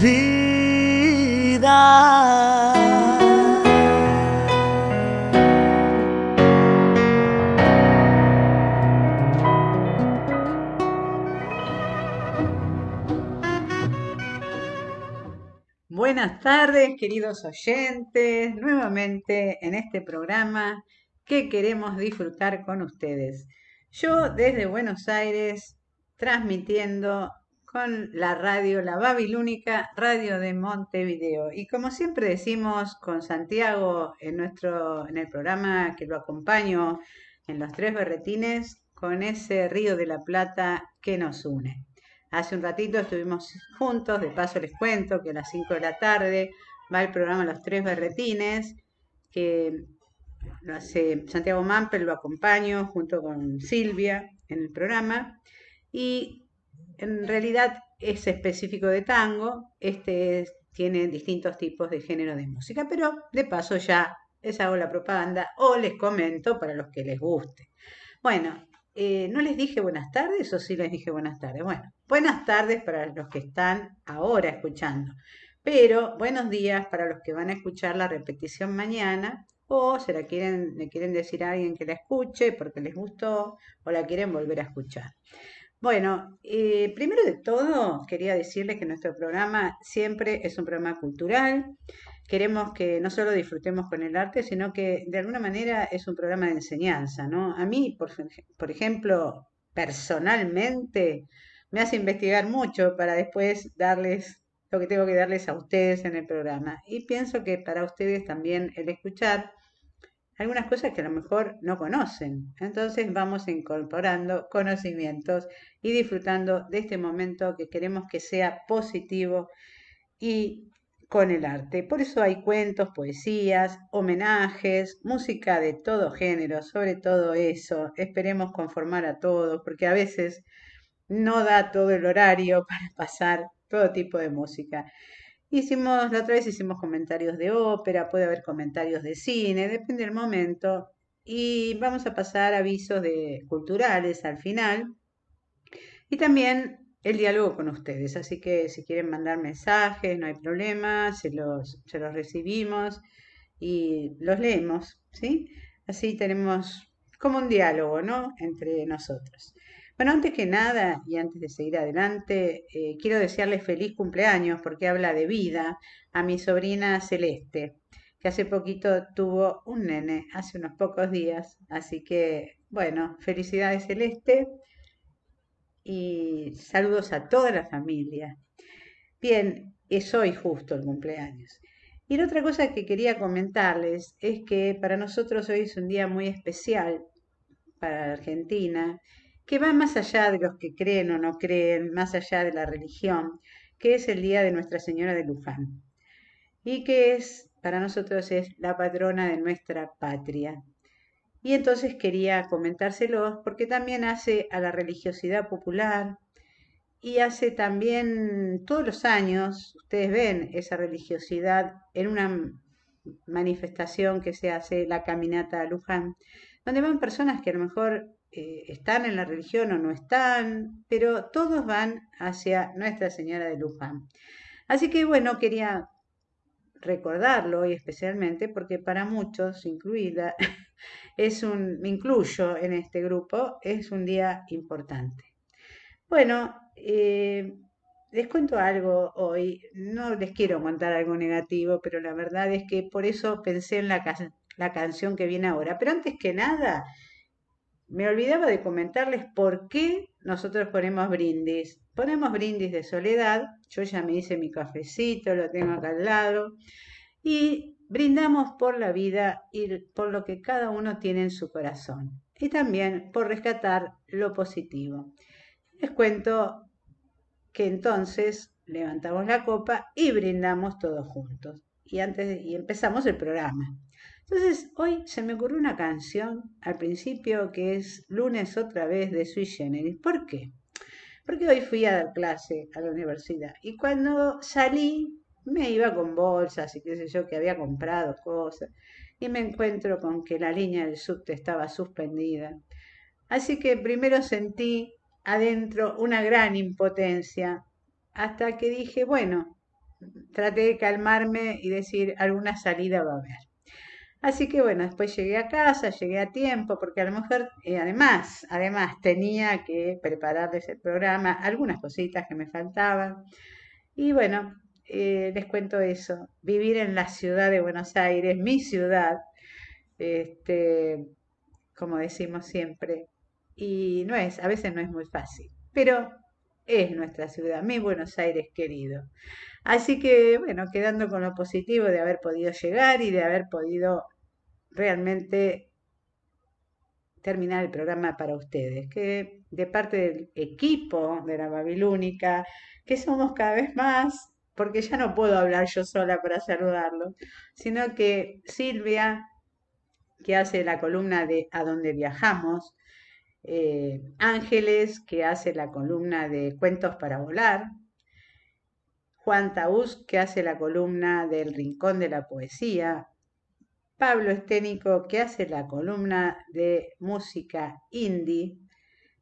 vida. Buenas tardes, queridos oyentes, nuevamente en este programa que queremos disfrutar con ustedes. Yo desde Buenos Aires, transmitiendo la radio, la Babilónica Radio de Montevideo. Y como siempre decimos con Santiago en, nuestro, en el programa que lo acompaño en los tres berretines, con ese río de la Plata que nos une. Hace un ratito estuvimos juntos, de paso les cuento que a las 5 de la tarde va el programa Los Tres Berretines, que lo hace Santiago Mampel, lo acompaño junto con Silvia en el programa. Y en realidad es específico de tango, este tiene distintos tipos de género de música, pero de paso ya les hago la propaganda o les comento para los que les guste. Bueno, eh, no les dije buenas tardes o sí les dije buenas tardes. Bueno, buenas tardes para los que están ahora escuchando, pero buenos días para los que van a escuchar la repetición mañana o se la quieren, le quieren decir a alguien que la escuche porque les gustó o la quieren volver a escuchar. Bueno, eh, primero de todo quería decirles que nuestro programa siempre es un programa cultural. Queremos que no solo disfrutemos con el arte, sino que de alguna manera es un programa de enseñanza, ¿no? A mí, por, por ejemplo, personalmente, me hace investigar mucho para después darles lo que tengo que darles a ustedes en el programa. Y pienso que para ustedes también el escuchar algunas cosas que a lo mejor no conocen. Entonces vamos incorporando conocimientos y disfrutando de este momento que queremos que sea positivo y con el arte. Por eso hay cuentos, poesías, homenajes, música de todo género, sobre todo eso. Esperemos conformar a todos, porque a veces no da todo el horario para pasar todo tipo de música. Hicimos, la otra vez hicimos comentarios de ópera, puede haber comentarios de cine, depende del momento. Y vamos a pasar avisos de culturales al final. Y también el diálogo con ustedes. Así que si quieren mandar mensajes, no hay problema, se los, se los recibimos y los leemos, ¿sí? Así tenemos como un diálogo, ¿no? Entre nosotros. Bueno, antes que nada y antes de seguir adelante, eh, quiero desearle feliz cumpleaños porque habla de vida a mi sobrina Celeste, que hace poquito tuvo un nene, hace unos pocos días. Así que, bueno, felicidades Celeste y saludos a toda la familia. Bien, es hoy justo el cumpleaños. Y la otra cosa que quería comentarles es que para nosotros hoy es un día muy especial para Argentina que va más allá de los que creen o no creen, más allá de la religión, que es el Día de Nuestra Señora de Luján, y que es, para nosotros es la patrona de nuestra patria. Y entonces quería comentárselos porque también hace a la religiosidad popular y hace también todos los años, ustedes ven esa religiosidad en una manifestación que se hace, la caminata a Luján, donde van personas que a lo mejor eh, están en la religión o no están, pero todos van hacia Nuestra Señora de Luján. Así que bueno, quería recordarlo hoy especialmente porque para muchos, incluida, es un, me incluyo en este grupo, es un día importante. Bueno, eh, les cuento algo hoy, no les quiero contar algo negativo, pero la verdad es que por eso pensé en la, la canción que viene ahora. Pero antes que nada, me olvidaba de comentarles por qué nosotros ponemos brindis. Ponemos brindis de soledad, yo ya me hice mi cafecito, lo tengo acá al lado, y brindamos por la vida y por lo que cada uno tiene en su corazón, y también por rescatar lo positivo. Les cuento que entonces levantamos la copa y brindamos todos juntos. Y antes y empezamos el programa. Entonces, hoy se me ocurrió una canción al principio que es Lunes otra vez de Sui Generis. ¿Por qué? Porque hoy fui a dar clase a la universidad y cuando salí me iba con bolsas y qué sé yo que había comprado cosas y me encuentro con que la línea del subte estaba suspendida. Así que primero sentí adentro una gran impotencia hasta que dije, bueno, traté de calmarme y decir, alguna salida va a haber. Así que bueno, después llegué a casa, llegué a tiempo, porque a lo mejor, eh, además, además tenía que preparar ese programa, algunas cositas que me faltaban. Y bueno, eh, les cuento eso, vivir en la ciudad de Buenos Aires, mi ciudad, este, como decimos siempre, y no es, a veces no es muy fácil, pero es nuestra ciudad, mi Buenos Aires querido. Así que, bueno, quedando con lo positivo de haber podido llegar y de haber podido realmente terminar el programa para ustedes, que de parte del equipo de la Babilónica, que somos cada vez más, porque ya no puedo hablar yo sola para saludarlo, sino que Silvia, que hace la columna de A dónde viajamos, eh, Ángeles, que hace la columna de Cuentos para Volar, Juan Taús, que hace la columna del Rincón de la Poesía, Pablo Esténico, que hace la columna de música indie,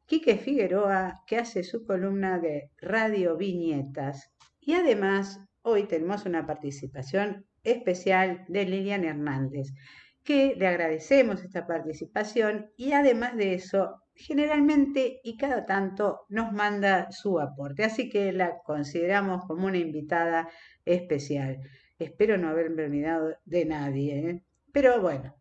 Quique Figueroa, que hace su columna de radio viñetas, y además hoy tenemos una participación especial de Lilian Hernández, que le agradecemos esta participación y además de eso generalmente y cada tanto nos manda su aporte, así que la consideramos como una invitada especial. Espero no haberme olvidado de nadie, ¿eh? pero bueno.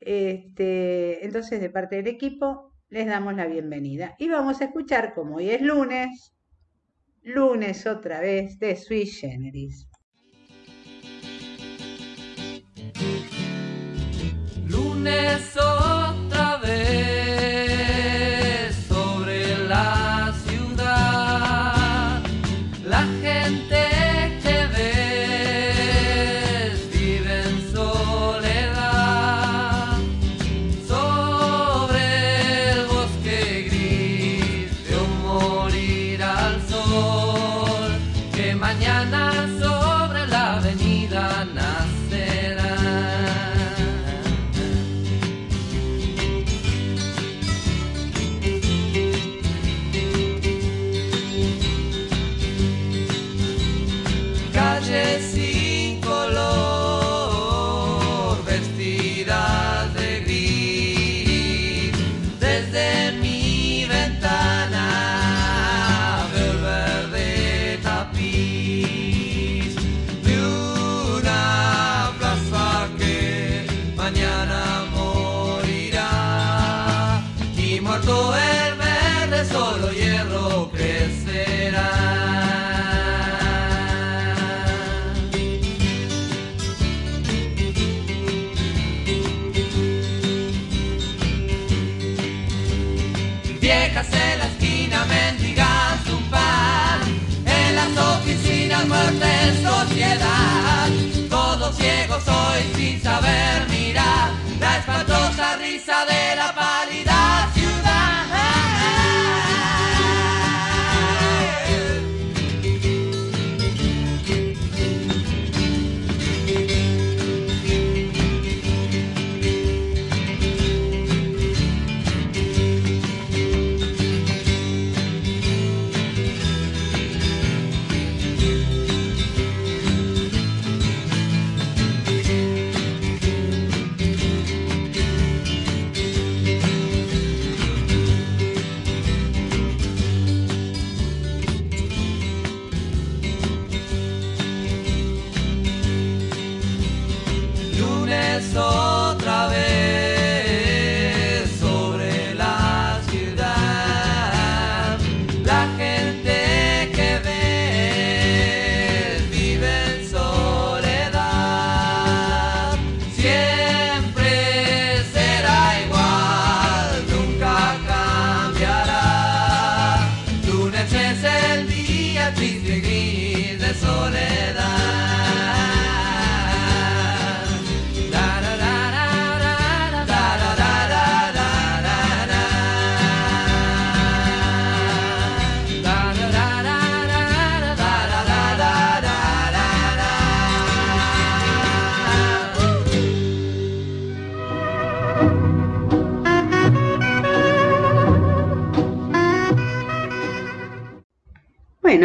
Este, entonces, de parte del equipo, les damos la bienvenida. Y vamos a escuchar, como hoy es lunes, lunes otra vez de Sweet Generis. Lunes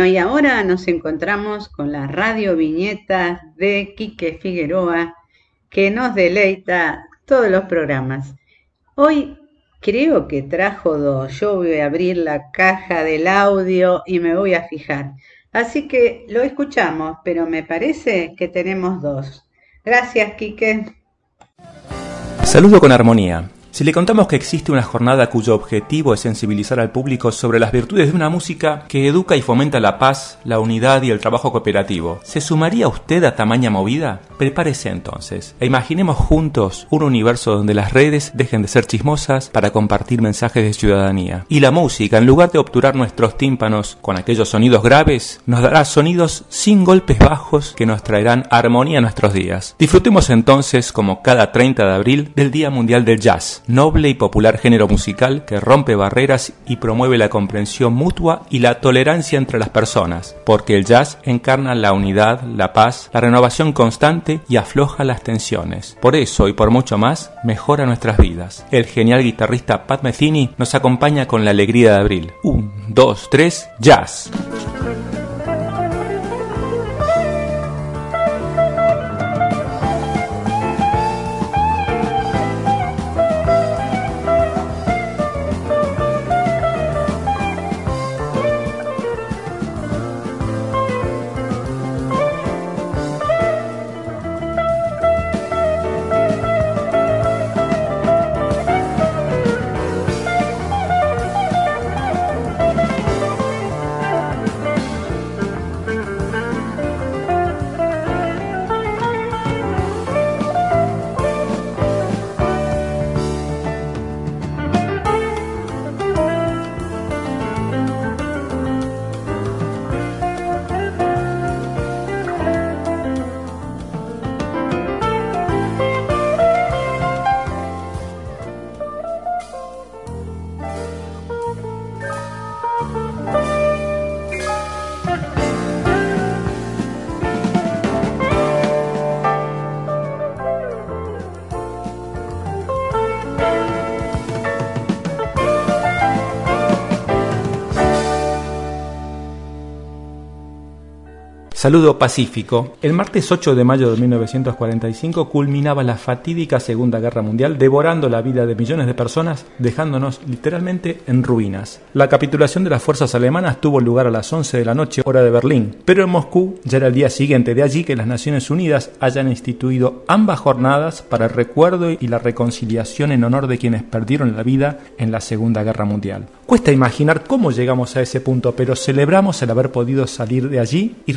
Y ahora nos encontramos con la radio viñeta de Quique Figueroa, que nos deleita todos los programas. Hoy creo que trajo dos. Yo voy a abrir la caja del audio y me voy a fijar. Así que lo escuchamos, pero me parece que tenemos dos. Gracias, Quique. Saludo con armonía. Si le contamos que existe una jornada cuyo objetivo es sensibilizar al público sobre las virtudes de una música que educa y fomenta la paz, la unidad y el trabajo cooperativo, ¿se sumaría usted a tamaña movida? Prepárese entonces e imaginemos juntos un universo donde las redes dejen de ser chismosas para compartir mensajes de ciudadanía. Y la música, en lugar de obturar nuestros tímpanos con aquellos sonidos graves, nos dará sonidos sin golpes bajos que nos traerán armonía a nuestros días. Disfrutemos entonces, como cada 30 de abril, del Día Mundial del Jazz noble y popular género musical que rompe barreras y promueve la comprensión mutua y la tolerancia entre las personas, porque el jazz encarna la unidad, la paz, la renovación constante y afloja las tensiones. Por eso y por mucho más, mejora nuestras vidas. El genial guitarrista Pat Metheny nos acompaña con la alegría de abril. Un, dos, tres, jazz. Saludo pacífico. El martes 8 de mayo de 1945 culminaba la fatídica Segunda Guerra Mundial, devorando la vida de millones de personas, dejándonos literalmente en ruinas. La capitulación de las fuerzas alemanas tuvo lugar a las 11 de la noche, hora de Berlín, pero en Moscú ya era el día siguiente, de allí que las Naciones Unidas hayan instituido ambas jornadas para el recuerdo y la reconciliación en honor de quienes perdieron la vida en la Segunda Guerra Mundial. Cuesta imaginar cómo llegamos a ese punto, pero celebramos el haber podido salir de allí y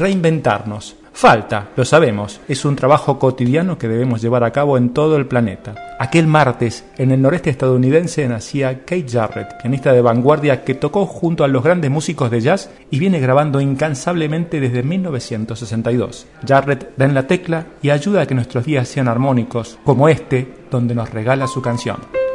Falta, lo sabemos, es un trabajo cotidiano que debemos llevar a cabo en todo el planeta. Aquel martes, en el noreste estadounidense, nacía Kate Jarrett, pianista de vanguardia que tocó junto a los grandes músicos de jazz y viene grabando incansablemente desde 1962. Jarrett da en la tecla y ayuda a que nuestros días sean armónicos, como este, donde nos regala su canción.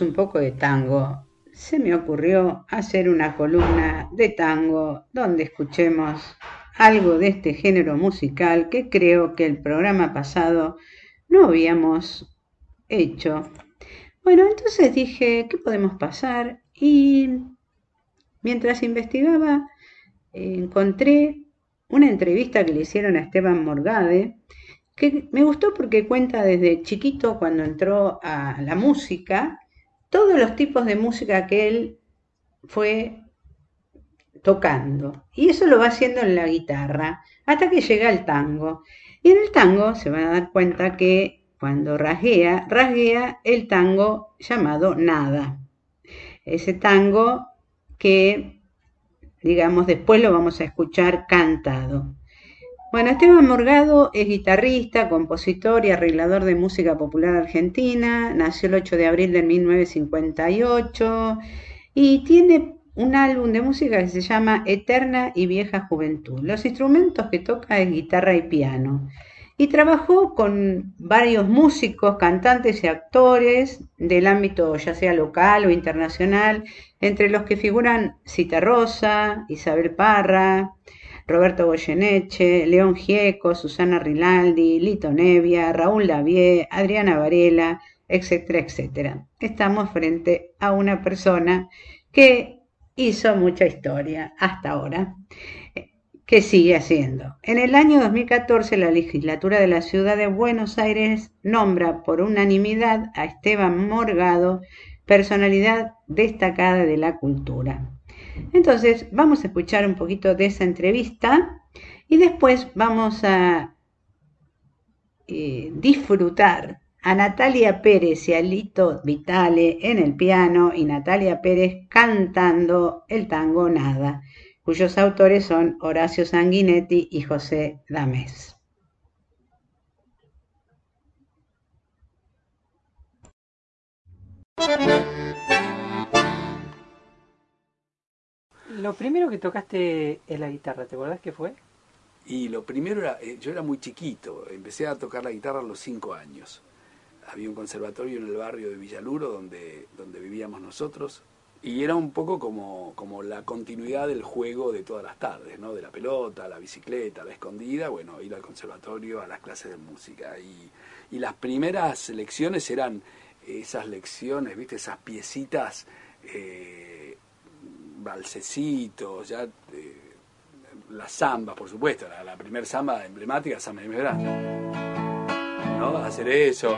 Un poco de tango. Se me ocurrió hacer una columna de tango donde escuchemos algo de este género musical que creo que el programa pasado no habíamos hecho. Bueno, entonces dije, ¿qué podemos pasar? Y mientras investigaba, encontré una entrevista que le hicieron a Esteban Morgade, que me gustó porque cuenta desde chiquito cuando entró a la música, todos los tipos de música que él fue tocando. Y eso lo va haciendo en la guitarra, hasta que llega el tango. Y en el tango se van a dar cuenta que cuando rasguea, rasguea el tango llamado Nada. Ese tango que, digamos, después lo vamos a escuchar cantado. Bueno, Esteban Morgado es guitarrista, compositor y arreglador de música popular argentina. Nació el 8 de abril de 1958 y tiene un álbum de música que se llama Eterna y Vieja Juventud. Los instrumentos que toca es guitarra y piano. Y trabajó con varios músicos, cantantes y actores del ámbito ya sea local o internacional, entre los que figuran Cita Rosa, Isabel Parra, Roberto Goyeneche, León Gieco, Susana Rinaldi, Lito Nevia, Raúl Lavie, Adriana Varela, etcétera, etcétera. Estamos frente a una persona que hizo mucha historia hasta ahora, que sigue haciendo. En el año 2014, la legislatura de la ciudad de Buenos Aires nombra por unanimidad a Esteban Morgado personalidad destacada de la cultura. Entonces, vamos a escuchar un poquito de esa entrevista y después vamos a eh, disfrutar a Natalia Pérez y a Lito Vitale en el piano y Natalia Pérez cantando el tango Nada, cuyos autores son Horacio Sanguinetti y José Damés. Lo primero que tocaste es la guitarra, ¿te acuerdas qué fue? Y lo primero era, eh, yo era muy chiquito, empecé a tocar la guitarra a los cinco años. Había un conservatorio en el barrio de Villaluro donde, donde vivíamos nosotros y era un poco como, como la continuidad del juego de todas las tardes, ¿no? De la pelota, la bicicleta, la escondida, bueno, ir al conservatorio, a las clases de música. Y, y las primeras lecciones eran esas lecciones, ¿viste? Esas piecitas... Eh, balsecitos, ya eh, la samba, por supuesto, la, la primera samba emblemática, samba de verano. ¿No? Hacer eso.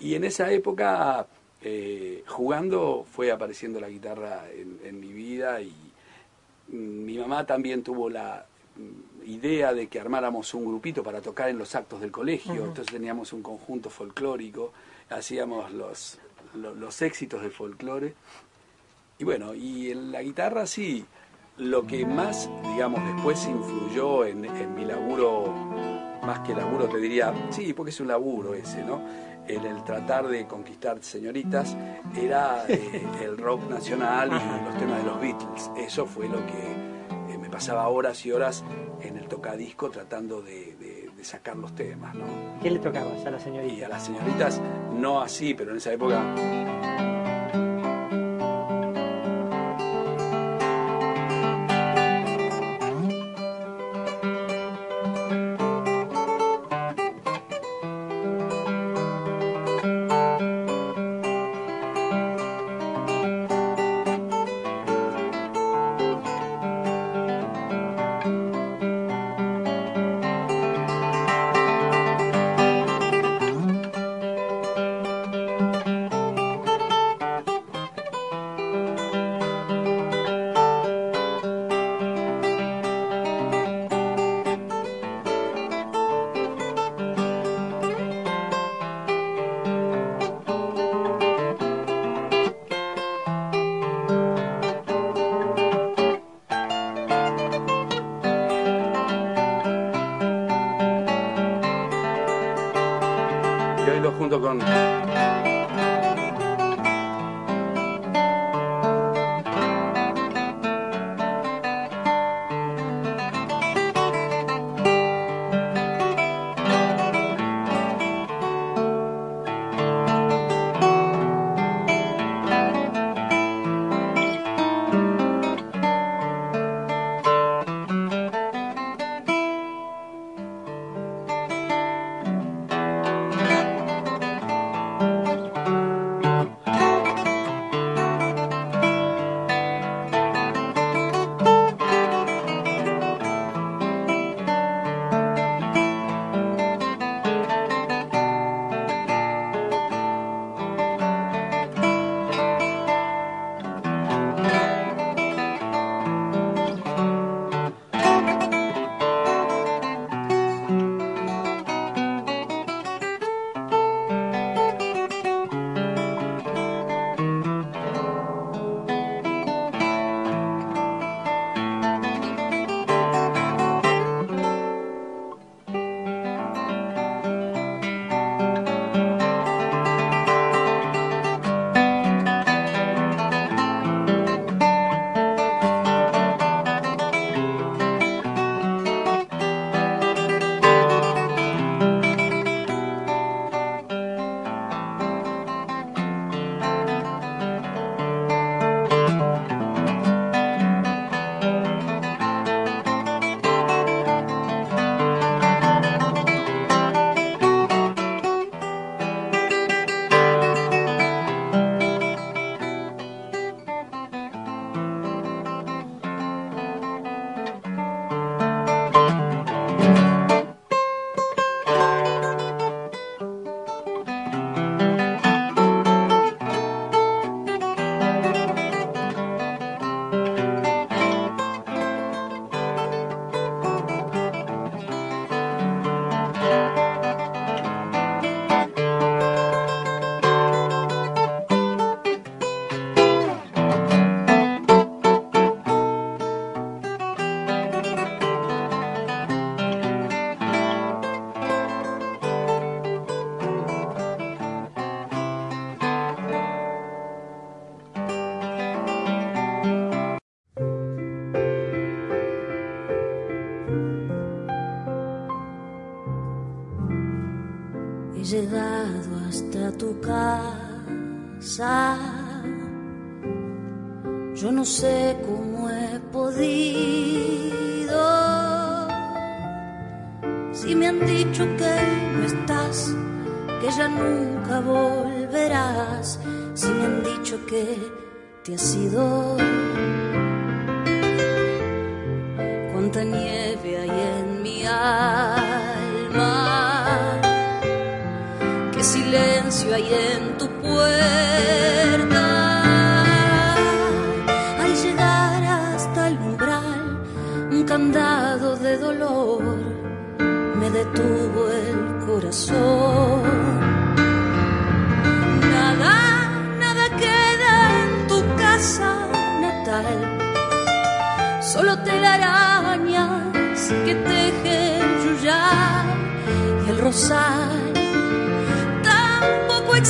Y en esa época, eh, jugando, fue apareciendo la guitarra en mi vida y mi mamá también tuvo la idea de que armáramos un grupito para tocar en los actos del colegio, entonces teníamos un conjunto folclórico, hacíamos los, los, éxitos del folclore. Y bueno, y en la guitarra sí, lo que más, digamos, después influyó en, mi laburo, más que laburo te diría, sí, porque es un laburo ese, ¿no? En el tratar de conquistar señoritas, era eh, el rock nacional y los temas de los Beatles. Eso fue lo que me pasaba horas y horas en el tocadisco tratando de, sacar los temas, ¿no? ¿Qué le tocabas a las señoritas? Y a las señoritas no así, pero en esa época y hoy junto con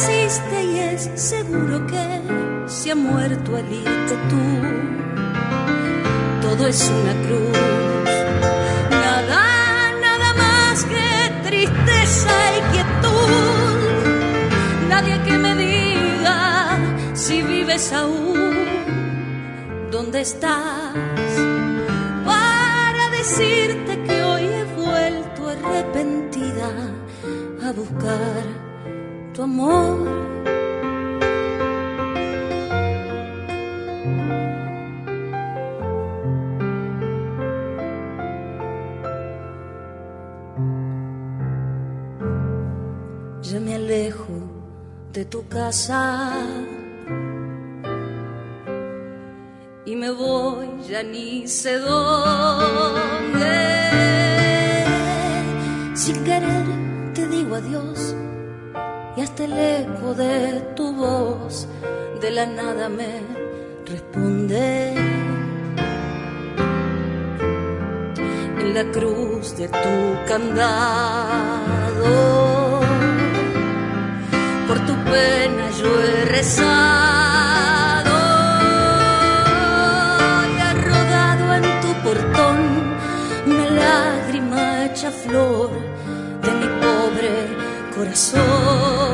existe y es seguro que se ha muerto al irte tú. Todo es una cruz, nada, nada más que tristeza y quietud. Nadie que me diga si vives aún, dónde estás, para decirte que hoy he vuelto arrepentida a buscar tu amor. Ya me alejo de tu casa y me voy ya ni sé dónde. Sin querer te digo adiós hasta el eco de tu voz de la nada me responde. En la cruz de tu candado por tu pena yo he rezado y ha rodado en tu portón una lágrima hecha flor de mi pobre corazón.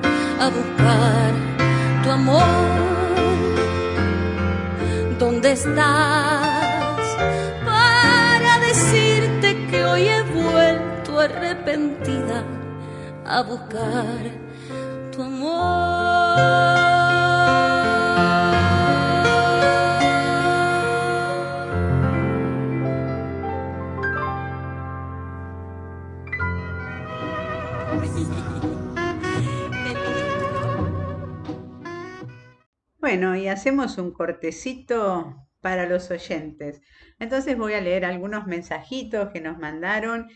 a buscar tu amor. ¿Dónde estás? Para decirte que hoy he vuelto arrepentida a buscar tu amor. Bueno, y hacemos un cortecito para los oyentes. Entonces voy a leer algunos mensajitos que nos mandaron.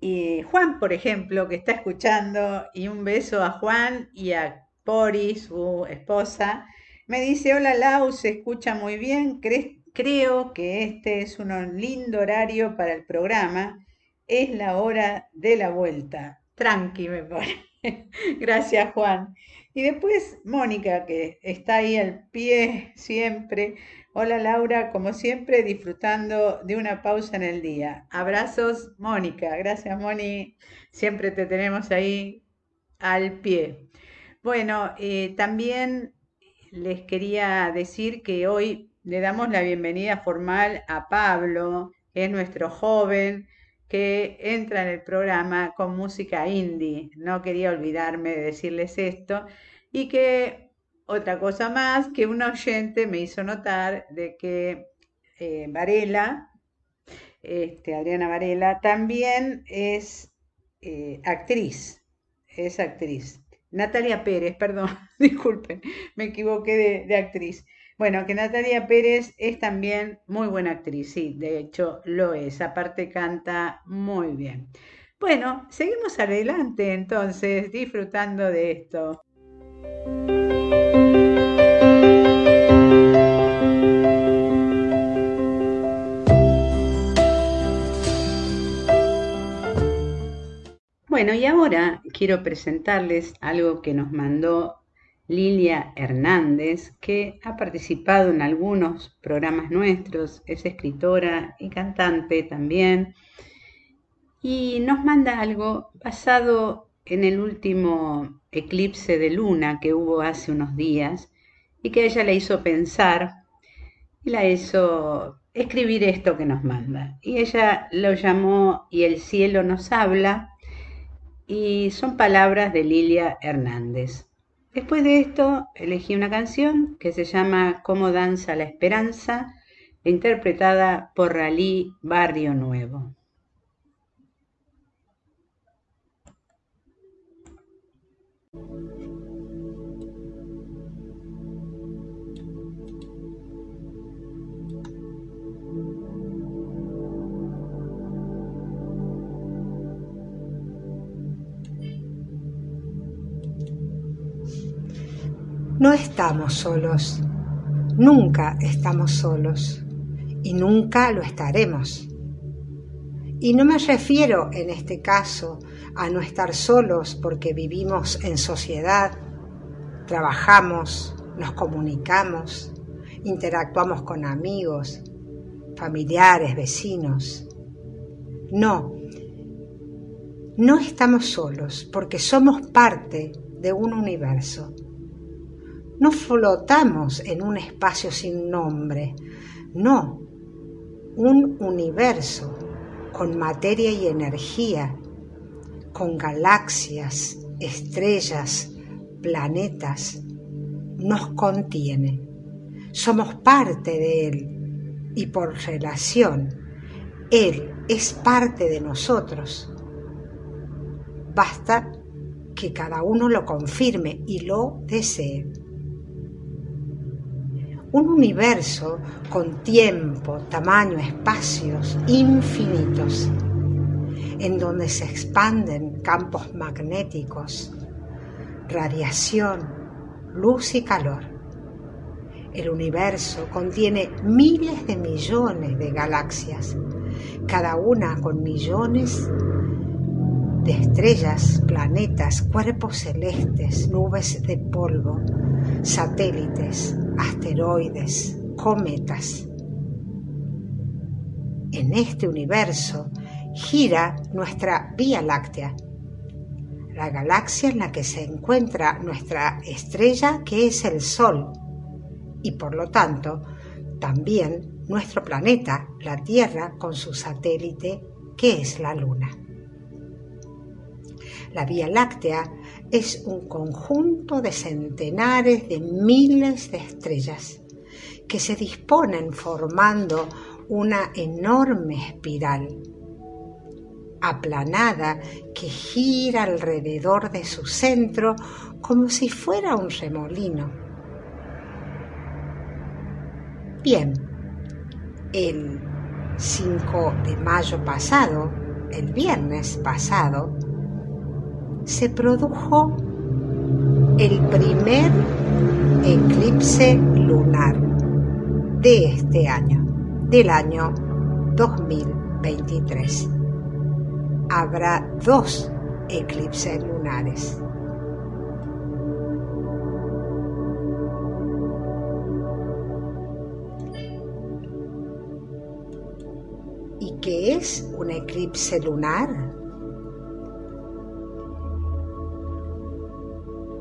Y Juan, por ejemplo, que está escuchando, y un beso a Juan y a Pori, su esposa, me dice, hola Lau, se escucha muy bien, cre- creo que este es un lindo horario para el programa, es la hora de la vuelta. Tranqui, me pone. Gracias, Juan. Y después Mónica, que está ahí al pie siempre. Hola Laura, como siempre, disfrutando de una pausa en el día. Abrazos, Mónica. Gracias, Moni. Siempre te tenemos ahí al pie. Bueno, eh, también les quería decir que hoy le damos la bienvenida formal a Pablo, que es nuestro joven que entra en el programa con música indie. No quería olvidarme de decirles esto. Y que otra cosa más, que un oyente me hizo notar de que eh, Varela, este, Adriana Varela, también es eh, actriz, es actriz. Natalia Pérez, perdón, disculpen, me equivoqué de, de actriz. Bueno, que Natalia Pérez es también muy buena actriz, sí, de hecho lo es, aparte canta muy bien. Bueno, seguimos adelante entonces, disfrutando de esto. Bueno, y ahora quiero presentarles algo que nos mandó Lilia Hernández, que ha participado en algunos programas nuestros, es escritora y cantante también, y nos manda algo basado en el último eclipse de luna que hubo hace unos días y que ella le hizo pensar y la hizo escribir esto que nos manda. Y ella lo llamó Y el cielo nos habla y son palabras de Lilia Hernández. Después de esto elegí una canción que se llama Cómo danza la esperanza, interpretada por Ralí Barrio Nuevo. No estamos solos, nunca estamos solos y nunca lo estaremos. Y no me refiero en este caso a no estar solos porque vivimos en sociedad, trabajamos, nos comunicamos, interactuamos con amigos, familiares, vecinos. No, no estamos solos porque somos parte de un universo no flotamos en un espacio sin nombre, no, un universo con materia y energía, con galaxias, estrellas, planetas, nos contiene. Somos parte de Él y por relación, Él es parte de nosotros. Basta que cada uno lo confirme y lo desee un universo con tiempo, tamaño, espacios infinitos, en donde se expanden campos magnéticos, radiación, luz y calor. El universo contiene miles de millones de galaxias, cada una con millones de estrellas, planetas, cuerpos celestes, nubes de polvo, satélites, asteroides, cometas. En este universo gira nuestra Vía Láctea, la galaxia en la que se encuentra nuestra estrella que es el Sol y por lo tanto también nuestro planeta, la Tierra, con su satélite que es la Luna. La Vía Láctea es un conjunto de centenares de miles de estrellas que se disponen formando una enorme espiral aplanada que gira alrededor de su centro como si fuera un remolino. Bien, el 5 de mayo pasado, el viernes pasado, se produjo el primer eclipse lunar de este año, del año 2023. Habrá dos eclipses lunares. ¿Y qué es un eclipse lunar?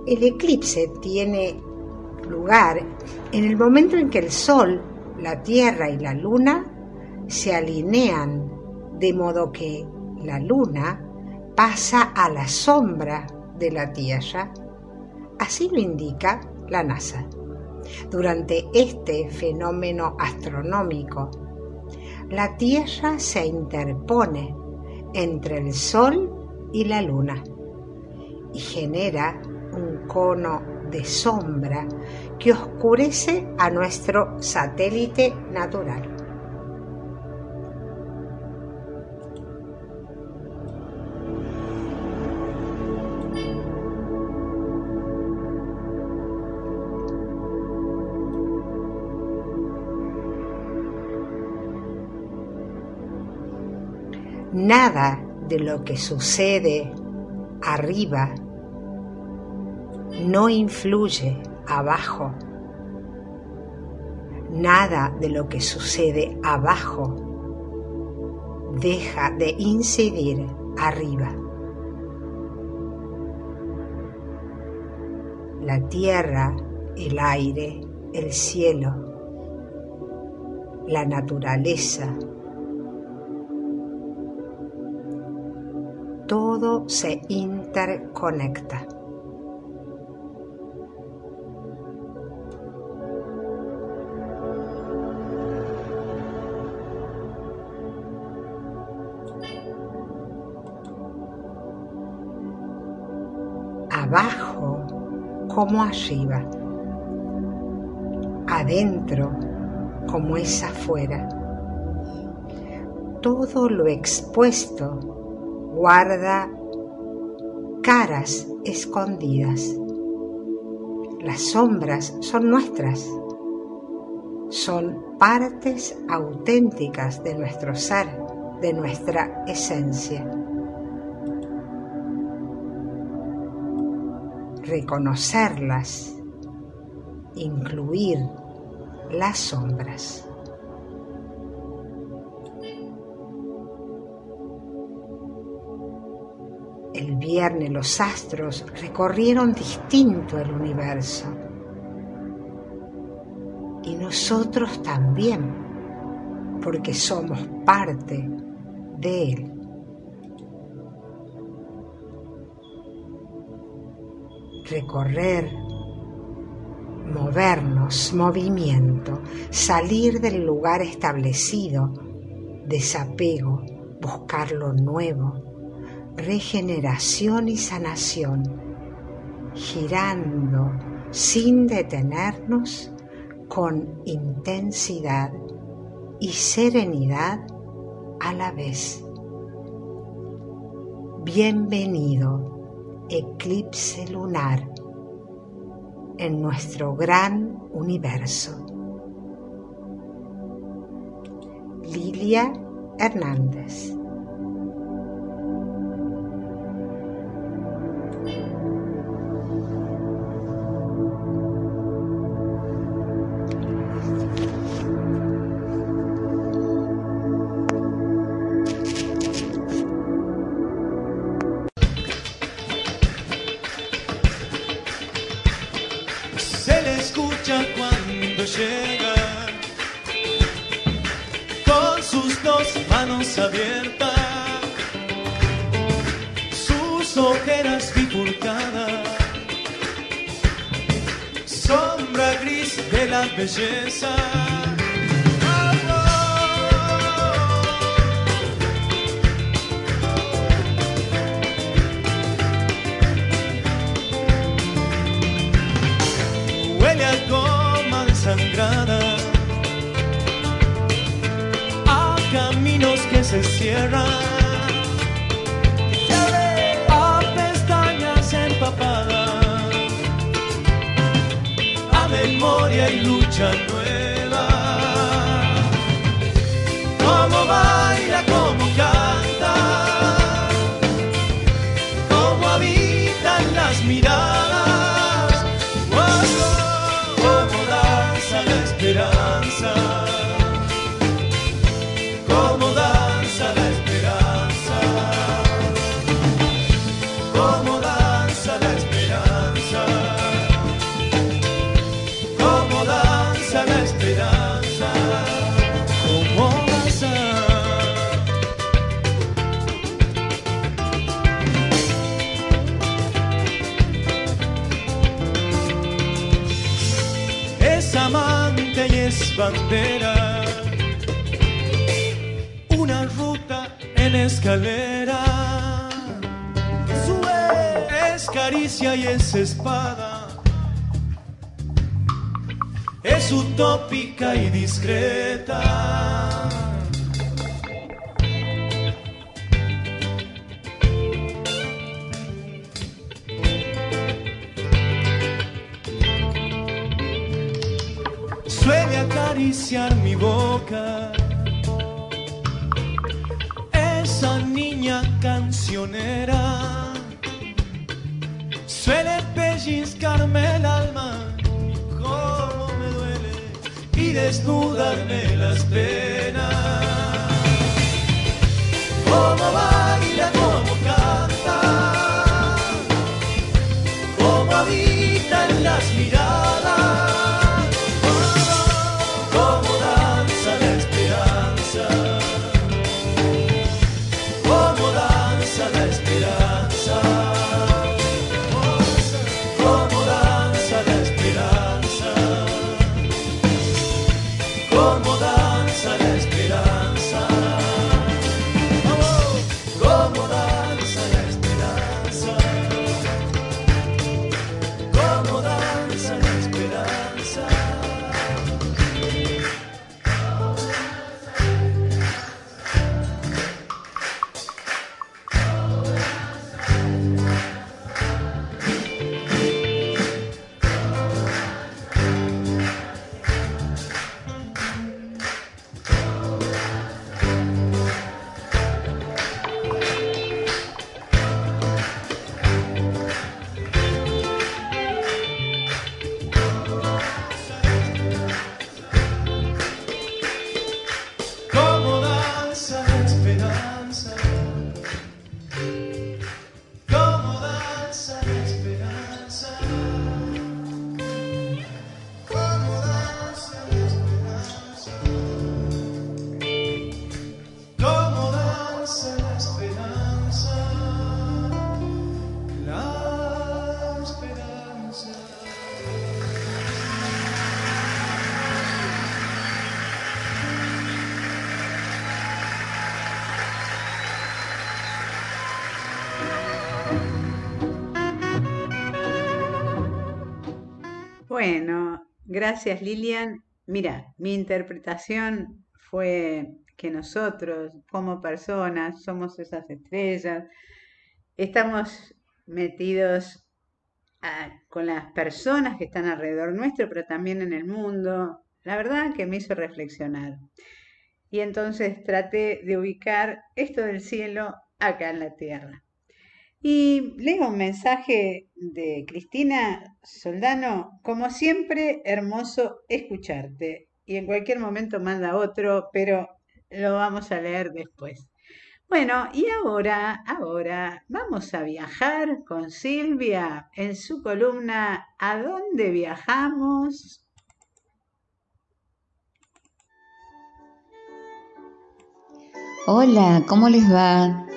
El eclipse tiene lugar en el momento en que el Sol, la Tierra y la Luna se alinean, de modo que la Luna pasa a la sombra de la Tierra. Así lo indica la NASA. Durante este fenómeno astronómico, la Tierra se interpone entre el Sol y la Luna y genera un cono de sombra que oscurece a nuestro satélite natural. Nada de lo que sucede arriba no influye abajo. Nada de lo que sucede abajo deja de incidir arriba. La tierra, el aire, el cielo, la naturaleza, todo se interconecta. Como arriba, adentro como es afuera. Todo lo expuesto guarda caras escondidas. Las sombras son nuestras, son partes auténticas de nuestro ser, de nuestra esencia. Reconocerlas, incluir las sombras. El viernes los astros recorrieron distinto el universo. Y nosotros también, porque somos parte de él. Recorrer, movernos, movimiento, salir del lugar establecido, desapego, buscar lo nuevo regeneración y sanación, girando sin detenernos con intensidad y serenidad a la vez. Bienvenido, eclipse lunar, en nuestro gran universo. Lilia Hernández gracias Lilian. Mira, mi interpretación fue que nosotros como personas somos esas estrellas, estamos metidos ah, con las personas que están alrededor nuestro, pero también en el mundo. La verdad que me hizo reflexionar. Y entonces traté de ubicar esto del cielo acá en la tierra. Y leo un mensaje de Cristina Soldano, como siempre, hermoso escucharte. Y en cualquier momento manda otro, pero lo vamos a leer después. Bueno, y ahora, ahora vamos a viajar con Silvia en su columna ¿A dónde viajamos? Hola, ¿cómo les va?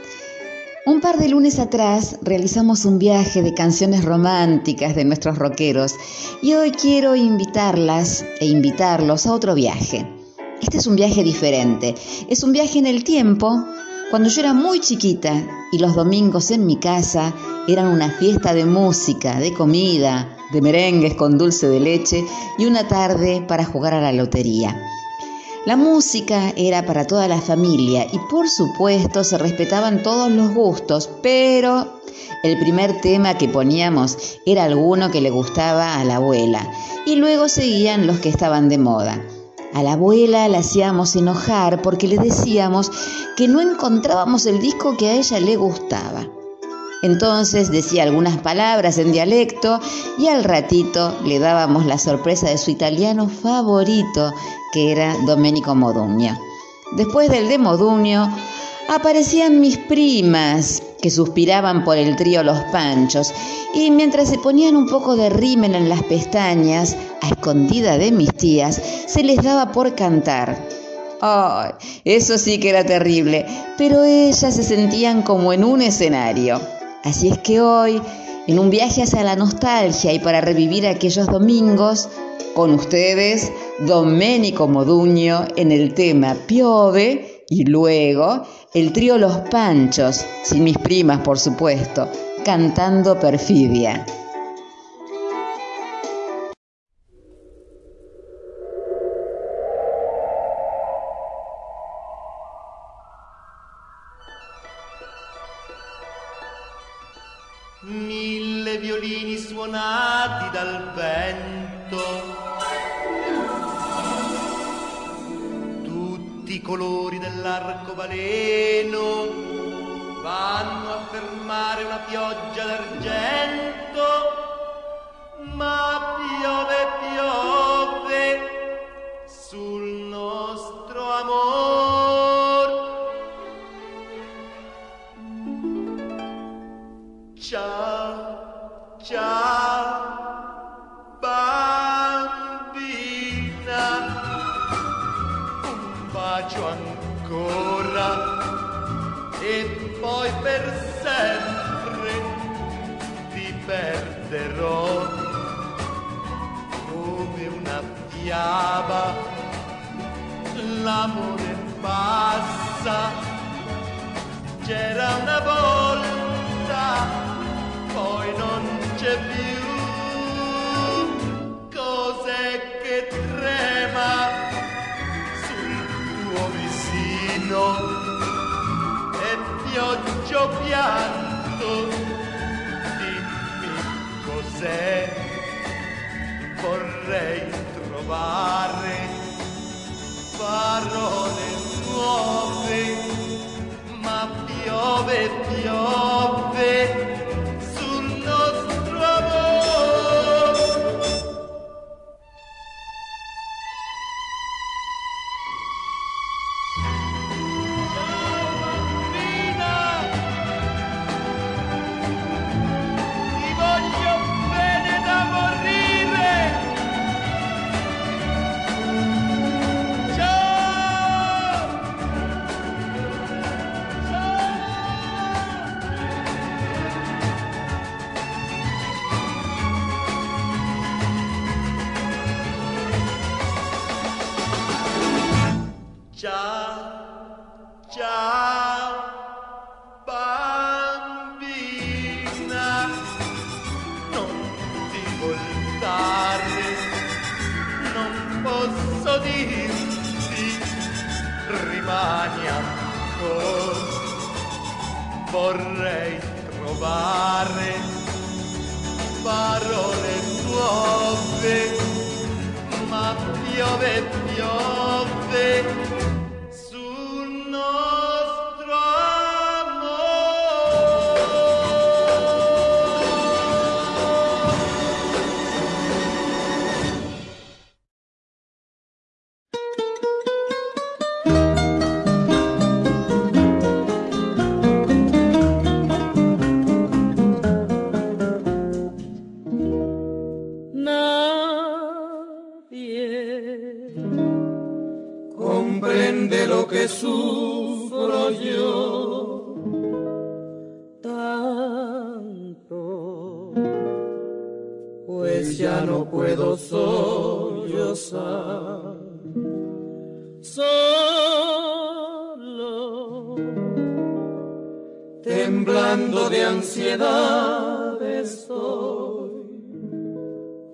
Un par de lunes atrás realizamos un viaje de canciones románticas de nuestros rockeros y hoy quiero invitarlas e invitarlos a otro viaje. Este es un viaje diferente, es un viaje en el tiempo cuando yo era muy chiquita y los domingos en mi casa eran una fiesta de música, de comida, de merengues con dulce de leche y una tarde para jugar a la lotería. La música era para toda la familia y por supuesto se respetaban todos los gustos, pero el primer tema que poníamos era alguno que le gustaba a la abuela y luego seguían los que estaban de moda. A la abuela la hacíamos enojar porque le decíamos que no encontrábamos el disco que a ella le gustaba. Entonces decía algunas palabras en dialecto y al ratito le dábamos la sorpresa de su italiano favorito, que era Domenico Modugno. Después del de Modugno aparecían mis primas, que suspiraban por el trío Los Panchos, y mientras se ponían un poco de rímel en las pestañas, a escondida de mis tías, se les daba por cantar. ¡Ay! eso sí que era terrible, pero ellas se sentían como en un escenario. Así es que hoy, en un viaje hacia la nostalgia y para revivir aquellos domingos, con ustedes, Domenico Modugno en el tema Piove y luego el trío Los Panchos, sin mis primas por supuesto, cantando perfidia.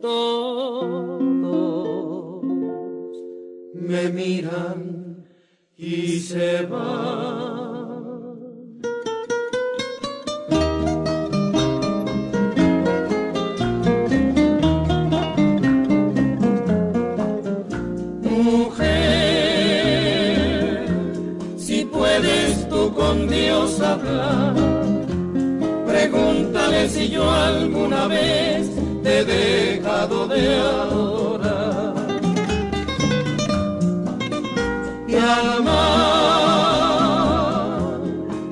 todos me miran y se van. Mujer, si puedes tú con Dios hablar, pregúntale si yo alguna vez dejado de adorar. Y al mar,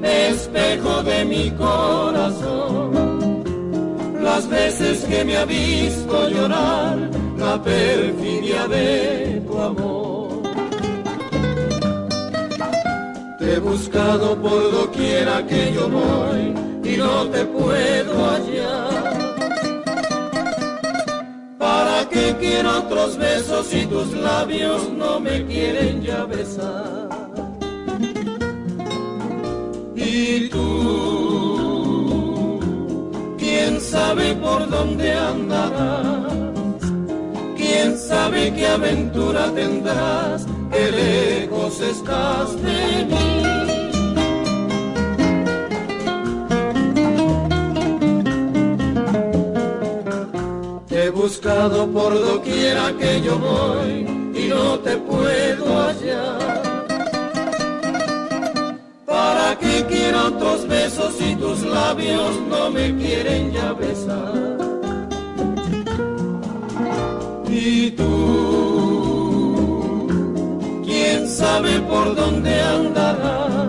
espejo de mi corazón, las veces que me ha visto llorar la perfidia de tu amor. Te he buscado por doquiera que yo voy y no te puedo hallar. quiero otros besos y tus labios no me quieren ya besar. Y tú, quién sabe por dónde andarás, quién sabe qué aventura tendrás, qué lejos estás de mí. Buscado por doquiera que yo voy y no te puedo hallar. ¿Para qué quiero otros besos si tus labios no me quieren ya besar? Y tú, quién sabe por dónde andarás,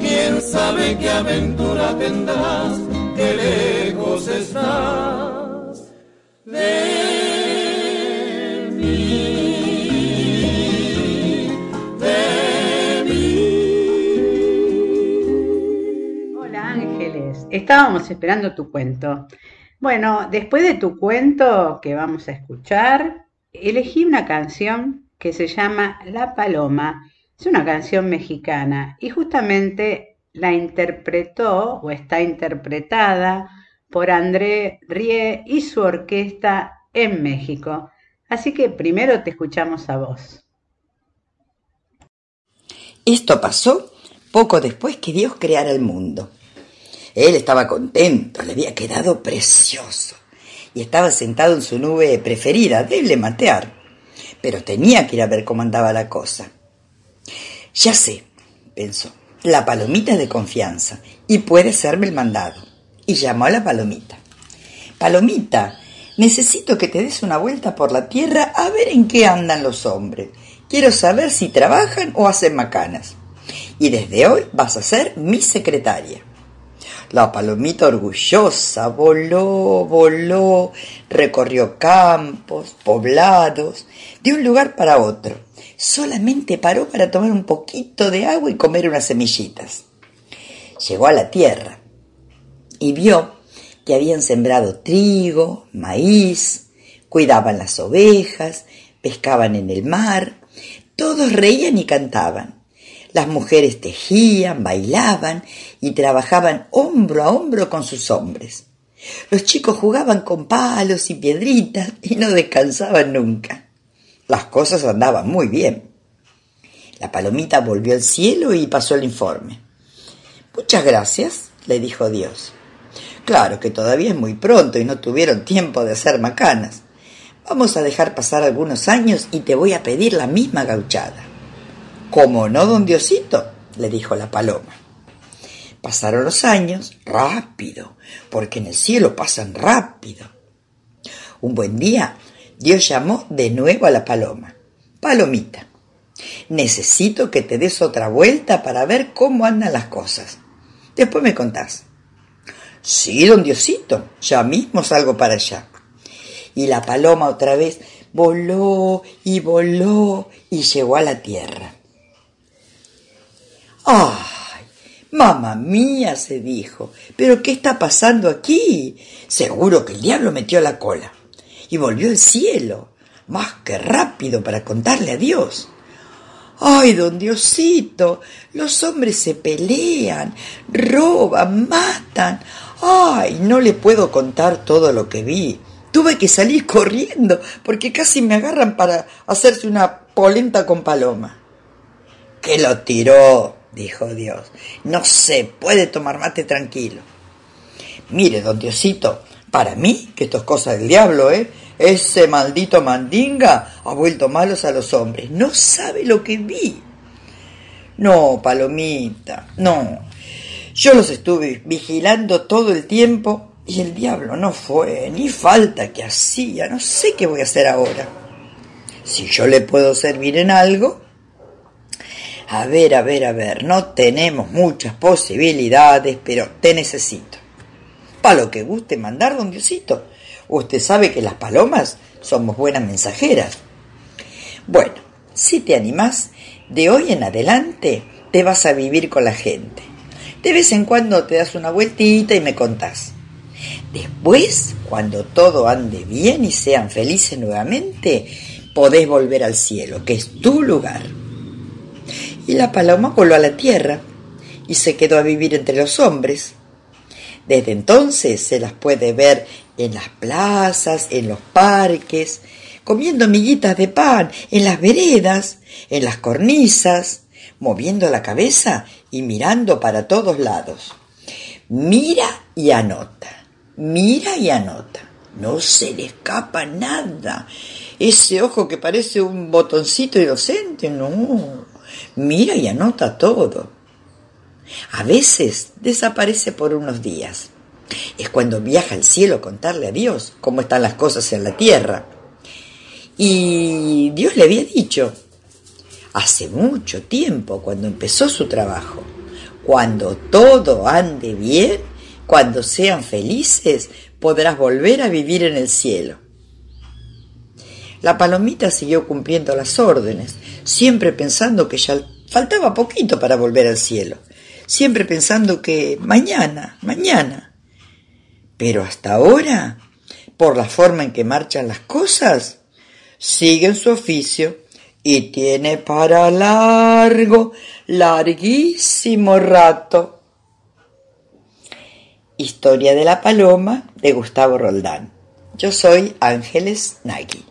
quién sabe qué aventura tendrás, qué lejos estás estábamos esperando tu cuento. Bueno, después de tu cuento que vamos a escuchar, elegí una canción que se llama La Paloma. Es una canción mexicana y justamente la interpretó o está interpretada por André Rie y su orquesta en México. Así que primero te escuchamos a vos. Esto pasó poco después que Dios creara el mundo. Él estaba contento, le había quedado precioso y estaba sentado en su nube preferida, débil matear. Pero tenía que ir a ver cómo andaba la cosa. Ya sé, pensó, la palomita es de confianza y puede serme el mandado. Y llamó a la palomita. Palomita, necesito que te des una vuelta por la tierra a ver en qué andan los hombres. Quiero saber si trabajan o hacen macanas. Y desde hoy vas a ser mi secretaria. La palomita orgullosa voló, voló, recorrió campos, poblados, de un lugar para otro. Solamente paró para tomar un poquito de agua y comer unas semillitas. Llegó a la tierra y vio que habían sembrado trigo, maíz, cuidaban las ovejas, pescaban en el mar, todos reían y cantaban. Las mujeres tejían, bailaban y trabajaban hombro a hombro con sus hombres. Los chicos jugaban con palos y piedritas y no descansaban nunca. Las cosas andaban muy bien. La palomita volvió al cielo y pasó el informe. Muchas gracias, le dijo Dios. Claro que todavía es muy pronto y no tuvieron tiempo de hacer macanas. Vamos a dejar pasar algunos años y te voy a pedir la misma gauchada. ¿Cómo no, don Diosito? le dijo la paloma. Pasaron los años rápido, porque en el cielo pasan rápido. Un buen día, Dios llamó de nuevo a la paloma. Palomita, necesito que te des otra vuelta para ver cómo andan las cosas. Después me contás. Sí, don Diosito, ya mismo salgo para allá. Y la paloma otra vez voló y voló y llegó a la tierra. ¡Ay! Mamá mía, se dijo, ¿pero qué está pasando aquí? Seguro que el diablo metió la cola. Y volvió al cielo, más que rápido para contarle a Dios. ¡Ay, don Diosito! Los hombres se pelean, roban, matan. ¡Ay! No le puedo contar todo lo que vi. Tuve que salir corriendo porque casi me agarran para hacerse una polenta con paloma. Que lo tiró, dijo Dios. No se puede tomar mate tranquilo. Mire, don Diosito, para mí, que esto es cosa del diablo, ¿eh? Ese maldito mandinga ha vuelto malos a los hombres. No sabe lo que vi. No, palomita, no. Yo los estuve vigilando todo el tiempo y el diablo no fue, ni falta que hacía. No sé qué voy a hacer ahora. Si yo le puedo servir en algo, a ver, a ver, a ver, no tenemos muchas posibilidades, pero te necesito. Para lo que guste mandar, don Diosito. Usted sabe que las palomas somos buenas mensajeras. Bueno, si te animás, de hoy en adelante te vas a vivir con la gente. De vez en cuando te das una vueltita y me contás. Después, cuando todo ande bien y sean felices nuevamente, podés volver al cielo, que es tu lugar. Y la paloma voló a la tierra y se quedó a vivir entre los hombres. Desde entonces se las puede ver en las plazas, en los parques, comiendo miguitas de pan, en las veredas, en las cornisas, moviendo la cabeza y mirando para todos lados. Mira y anota, mira y anota. No se le escapa nada. Ese ojo que parece un botoncito inocente, no. Mira y anota todo. A veces desaparece por unos días. Es cuando viaja al cielo a contarle a Dios cómo están las cosas en la tierra. Y Dios le había dicho, hace mucho tiempo, cuando empezó su trabajo, cuando todo ande bien, cuando sean felices, podrás volver a vivir en el cielo. La palomita siguió cumpliendo las órdenes, siempre pensando que ya faltaba poquito para volver al cielo, siempre pensando que mañana, mañana. Pero hasta ahora, por la forma en que marchan las cosas, sigue en su oficio y tiene para largo, larguísimo rato. Historia de la Paloma de Gustavo Roldán. Yo soy Ángeles Nagui.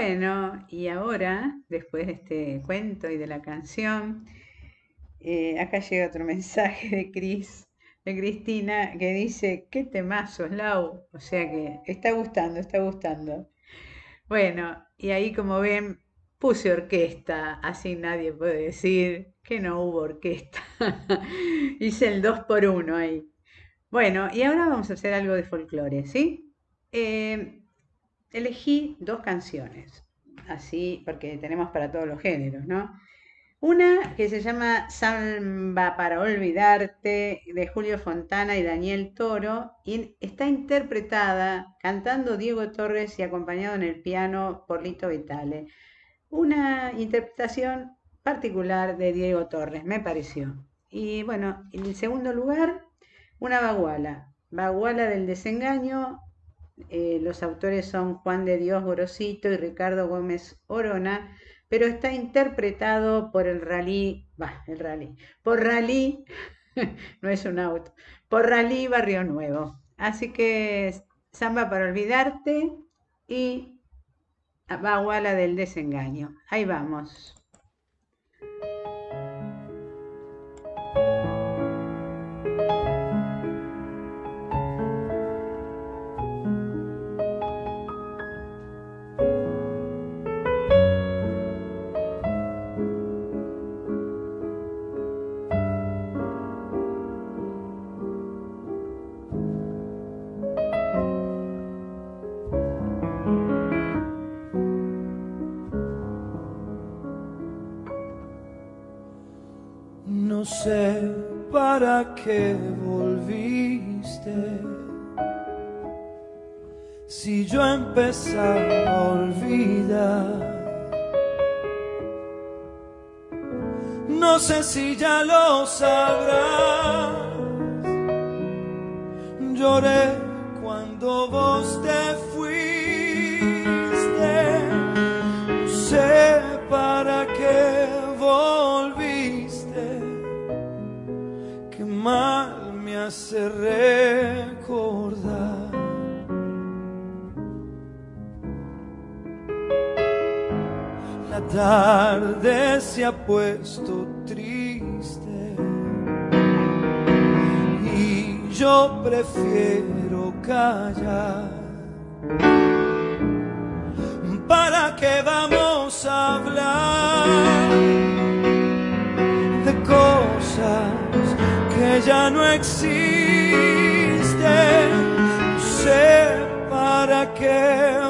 Bueno, y ahora, después de este cuento y de la canción, eh, acá llega otro mensaje de Cris, de Cristina, que dice, qué temazo, Lau. O sea que está gustando, está gustando. Bueno, y ahí como ven, puse orquesta, así nadie puede decir que no hubo orquesta. Hice el 2 por 1 ahí. Bueno, y ahora vamos a hacer algo de folclore, ¿sí? Eh, elegí dos canciones, así, porque tenemos para todos los géneros, ¿no? Una que se llama Samba para Olvidarte, de Julio Fontana y Daniel Toro, y está interpretada cantando Diego Torres y acompañado en el piano por Lito Vitale. Una interpretación particular de Diego Torres, me pareció. Y bueno, en segundo lugar, una baguala, baguala del desengaño. Eh, los autores son Juan de Dios Gorosito y Ricardo Gómez Orona, pero está interpretado por el rally, va, el rally, por rally, no es un auto, por rally Barrio Nuevo. Así que samba para olvidarte y Baguala del desengaño. Ahí vamos. Si yo empezaba a olvidar. No sé si ya lo sabrás. Lloré tarde se ha puesto triste y yo prefiero callar. ¿Para qué vamos a hablar de cosas que ya no existen? No sé para qué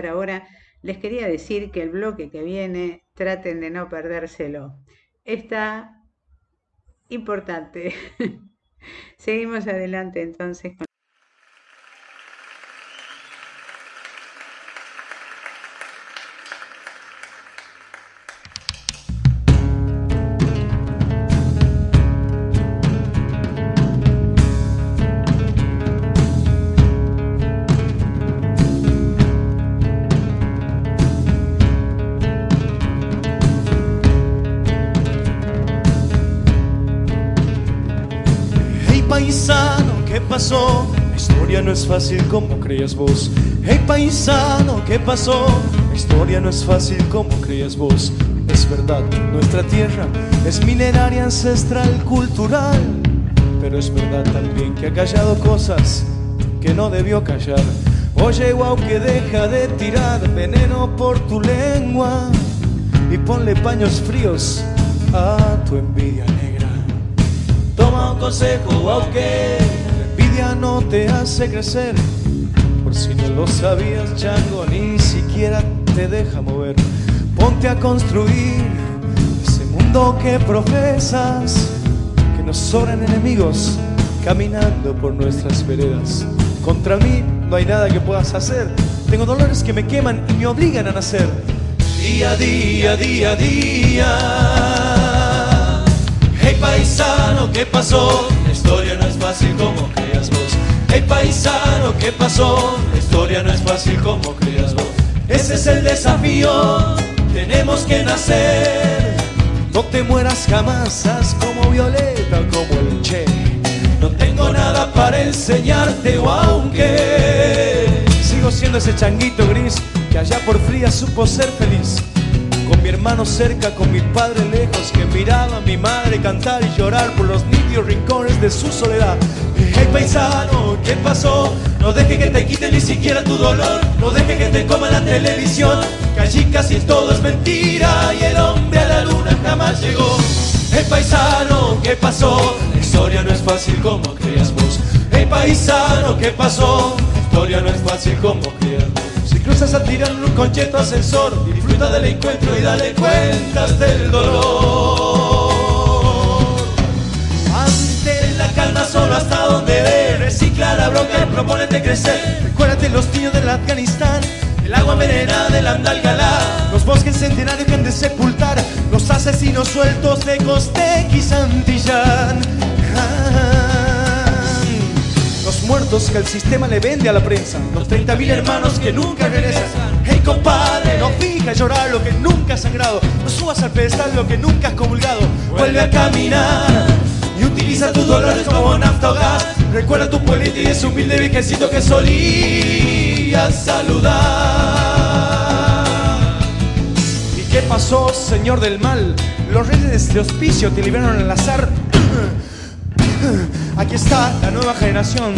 Ahora, les quería decir que el bloque que viene traten de no perdérselo. Está importante. Seguimos adelante entonces con La historia no es fácil como creías vos. Hey paisano, ¿qué pasó? La historia no es fácil como creías vos. Es verdad, nuestra tierra es milenaria, ancestral, cultural. Pero es verdad también que ha callado cosas que no debió callar. Oye, guau, que deja de tirar veneno por tu lengua y ponle paños fríos a tu envidia negra. Toma un consejo, aunque la no te hace crecer. Por si no lo sabías, chango, ni siquiera te deja mover. Ponte a construir ese mundo que profesas, que nos sobran enemigos caminando por nuestras veredas. Contra mí no hay nada que puedas hacer. Tengo dolores que me queman y me obligan a nacer. Día día, día día. Hey paisano, ¿qué pasó? La historia no es fácil como. Hey paisano, ¿qué pasó? La historia no es fácil como creías vos. Ese es el desafío, tenemos que nacer. No te mueras jamás, como Violeta o como el Che. No tengo nada para enseñarte, o aunque sigo siendo ese changuito gris que allá por fría supo ser feliz. Mi hermano cerca, con mi padre lejos, que miraba a mi madre cantar y llorar por los nítidos rincones de su soledad. Hey paisano, ¿qué pasó? No deje que te quite ni siquiera tu dolor, no deje que te coma la televisión, que allí casi todo es mentira y el hombre a la luna jamás llegó. Hey paisano, ¿qué pasó? La historia no es fácil como creías vos. Hey paisano, ¿qué pasó? La historia no es fácil como creías vos. Si cruzas a tirar un concheto ascensor, disfruta del encuentro y dale cuentas del dolor. Ante la calma solo hasta donde ve, recicla la bronca y propónete crecer. Recuérdate los niños del Afganistán, el agua envenenada del Andalgalá, los bosques centenarios que han de sepultar, los asesinos sueltos de Costeq y Santillán. Muertos que el sistema le vende a la prensa, los 30.000 hermanos que nunca regresan. Hey compadre, no fija llorar lo que nunca has sangrado, no subas al pedestal lo que nunca has comulgado. Vuelve a caminar y utiliza tus dolores como nafta o gas. Recuerda tu pueblito y ese humilde viejecito que solía saludar. ¿Y qué pasó, señor del mal? Los reyes de hospicio te libraron al azar. Aquí está la nueva generación,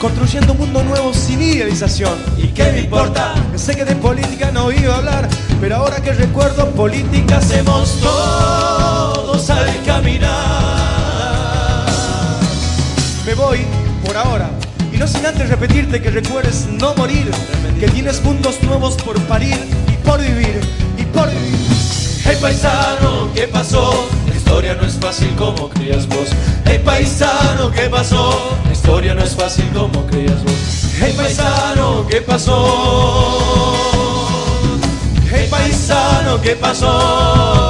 construyendo un mundo nuevo sin idealización. ¿Y qué me importa? Sé que de política no iba a hablar, pero ahora que recuerdo política hacemos todos al caminar. Me voy por ahora. Y no sin antes repetirte que recuerdes no morir, que tienes mundos nuevos por parir y por vivir, y por vivir. Hey paisano, ¿qué pasó? Historia no es fácil como creías vos. Hey paisano, ¿qué pasó? La historia no es fácil como creías vos. Hey paisano, ¿qué pasó? Hey paisano, ¿qué pasó?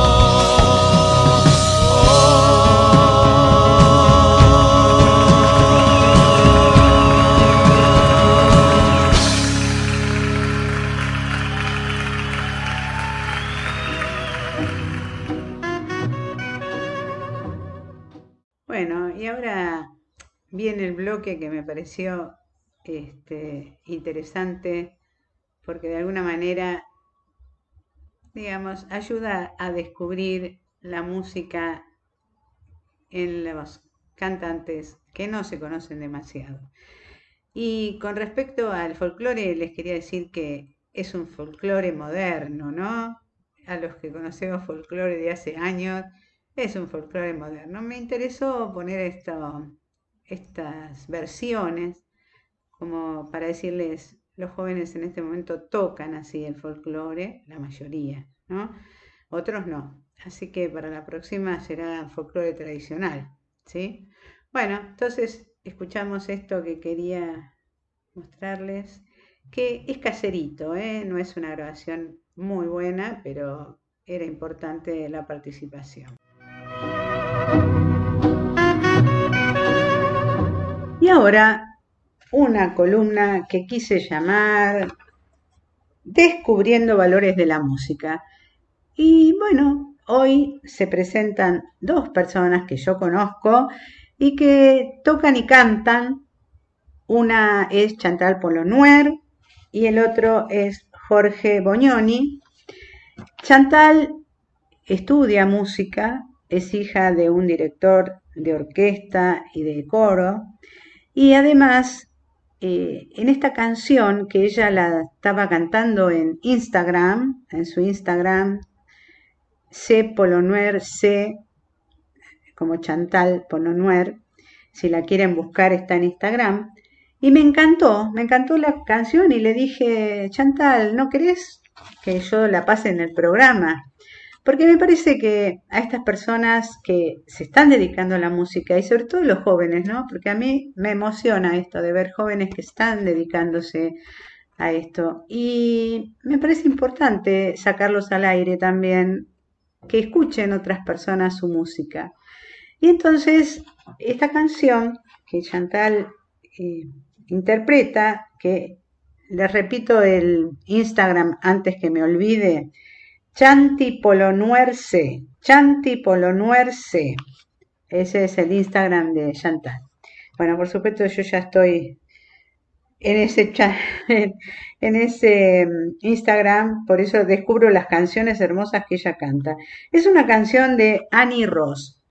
Que me pareció este, interesante porque de alguna manera, digamos, ayuda a descubrir la música en los cantantes que no se conocen demasiado. Y con respecto al folclore, les quería decir que es un folclore moderno, ¿no? A los que conocemos folclore de hace años, es un folclore moderno. Me interesó poner esto, estas versiones como para decirles, los jóvenes en este momento tocan así el folclore, la mayoría, ¿no? Otros no. Así que para la próxima será folclore tradicional, ¿sí? Bueno, entonces escuchamos esto que quería mostrarles, que es caserito, ¿eh? no es una grabación muy buena, pero era importante la participación. Y ahora una columna que quise llamar Descubriendo valores de la música. Y bueno, hoy se presentan dos personas que yo conozco y que tocan y cantan. Una es Chantal Polonuer y el otro es Jorge Bognoni. Chantal estudia música, es hija de un director de orquesta y de coro y además eh, en esta canción que ella la estaba cantando en Instagram, en su Instagram, C Polonuer C, como Chantal Polonuer, si la quieren buscar está en Instagram, y me encantó, me encantó la canción y le dije, Chantal, ¿no querés que yo la pase en el programa? Porque me parece que a estas personas que se están dedicando a la música y sobre todo los jóvenes, ¿no? Porque a mí me emociona esto de ver jóvenes que están dedicándose a esto. Y me parece importante sacarlos al aire también, que escuchen otras personas su música. Y entonces, esta canción que Chantal eh, interpreta, que les repito el Instagram antes que me olvide, Chanti Polonuerce, Chanti Polonuerce. Ese es el Instagram de Chantal. Bueno, por supuesto yo ya estoy en ese, en ese mm, Instagram, por eso descubro las canciones hermosas que ella canta. Es una canción de Annie Ross.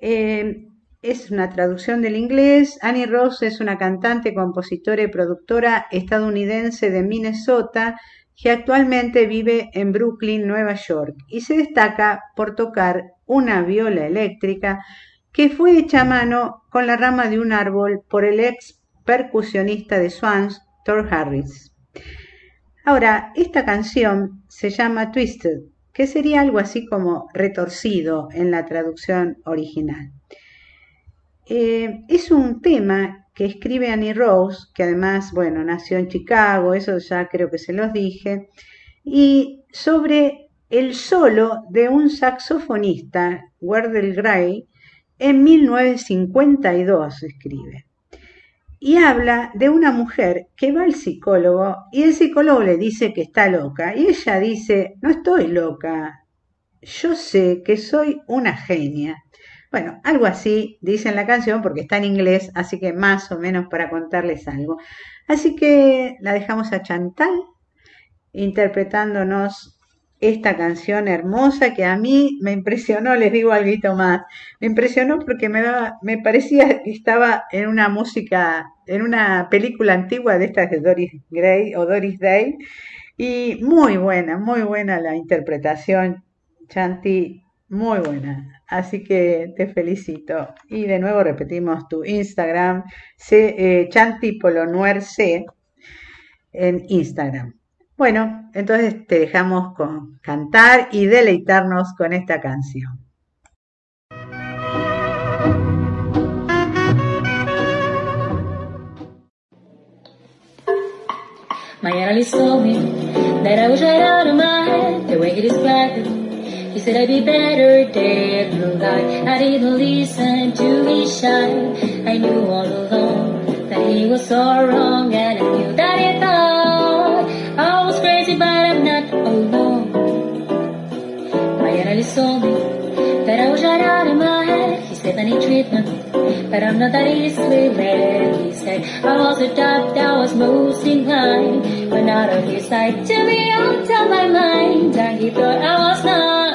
Eh, es una traducción del inglés. Annie Ross es una cantante, compositora y productora estadounidense de Minnesota que actualmente vive en Brooklyn, Nueva York, y se destaca por tocar una viola eléctrica que fue hecha a mano con la rama de un árbol por el ex percusionista de Swans, Thor Harris. Ahora, esta canción se llama Twisted, que sería algo así como retorcido en la traducción original. Eh, es un tema que escribe Annie Rose, que además, bueno, nació en Chicago, eso ya creo que se los dije, y sobre el solo de un saxofonista, Wardell Gray, en 1952 escribe. Y habla de una mujer que va al psicólogo y el psicólogo le dice que está loca y ella dice, no estoy loca, yo sé que soy una genia. Bueno, algo así dice en la canción porque está en inglés, así que más o menos para contarles algo. Así que la dejamos a Chantal interpretándonos esta canción hermosa que a mí me impresionó, les digo algo más, me impresionó porque me, me parecía que estaba en una música, en una película antigua de estas de Doris Gray o Doris Day, y muy buena, muy buena la interpretación, Chanti, muy buena. Así que te felicito. Y de nuevo repetimos tu Instagram, C, eh, C en Instagram. Bueno, entonces te dejamos con cantar y deleitarnos con esta canción. Right out of my head, the way he said I'd be better dead than alive. I didn't listen to his shine. I knew all along that he was so wrong, and I knew that he thought I was crazy, but I'm not alone. My analyst told me that I was right out of my head. He said I need treatment but I'm not that easily led. He said I was the type that was most inclined, but not on his side to be out of my mind. And he thought I was not.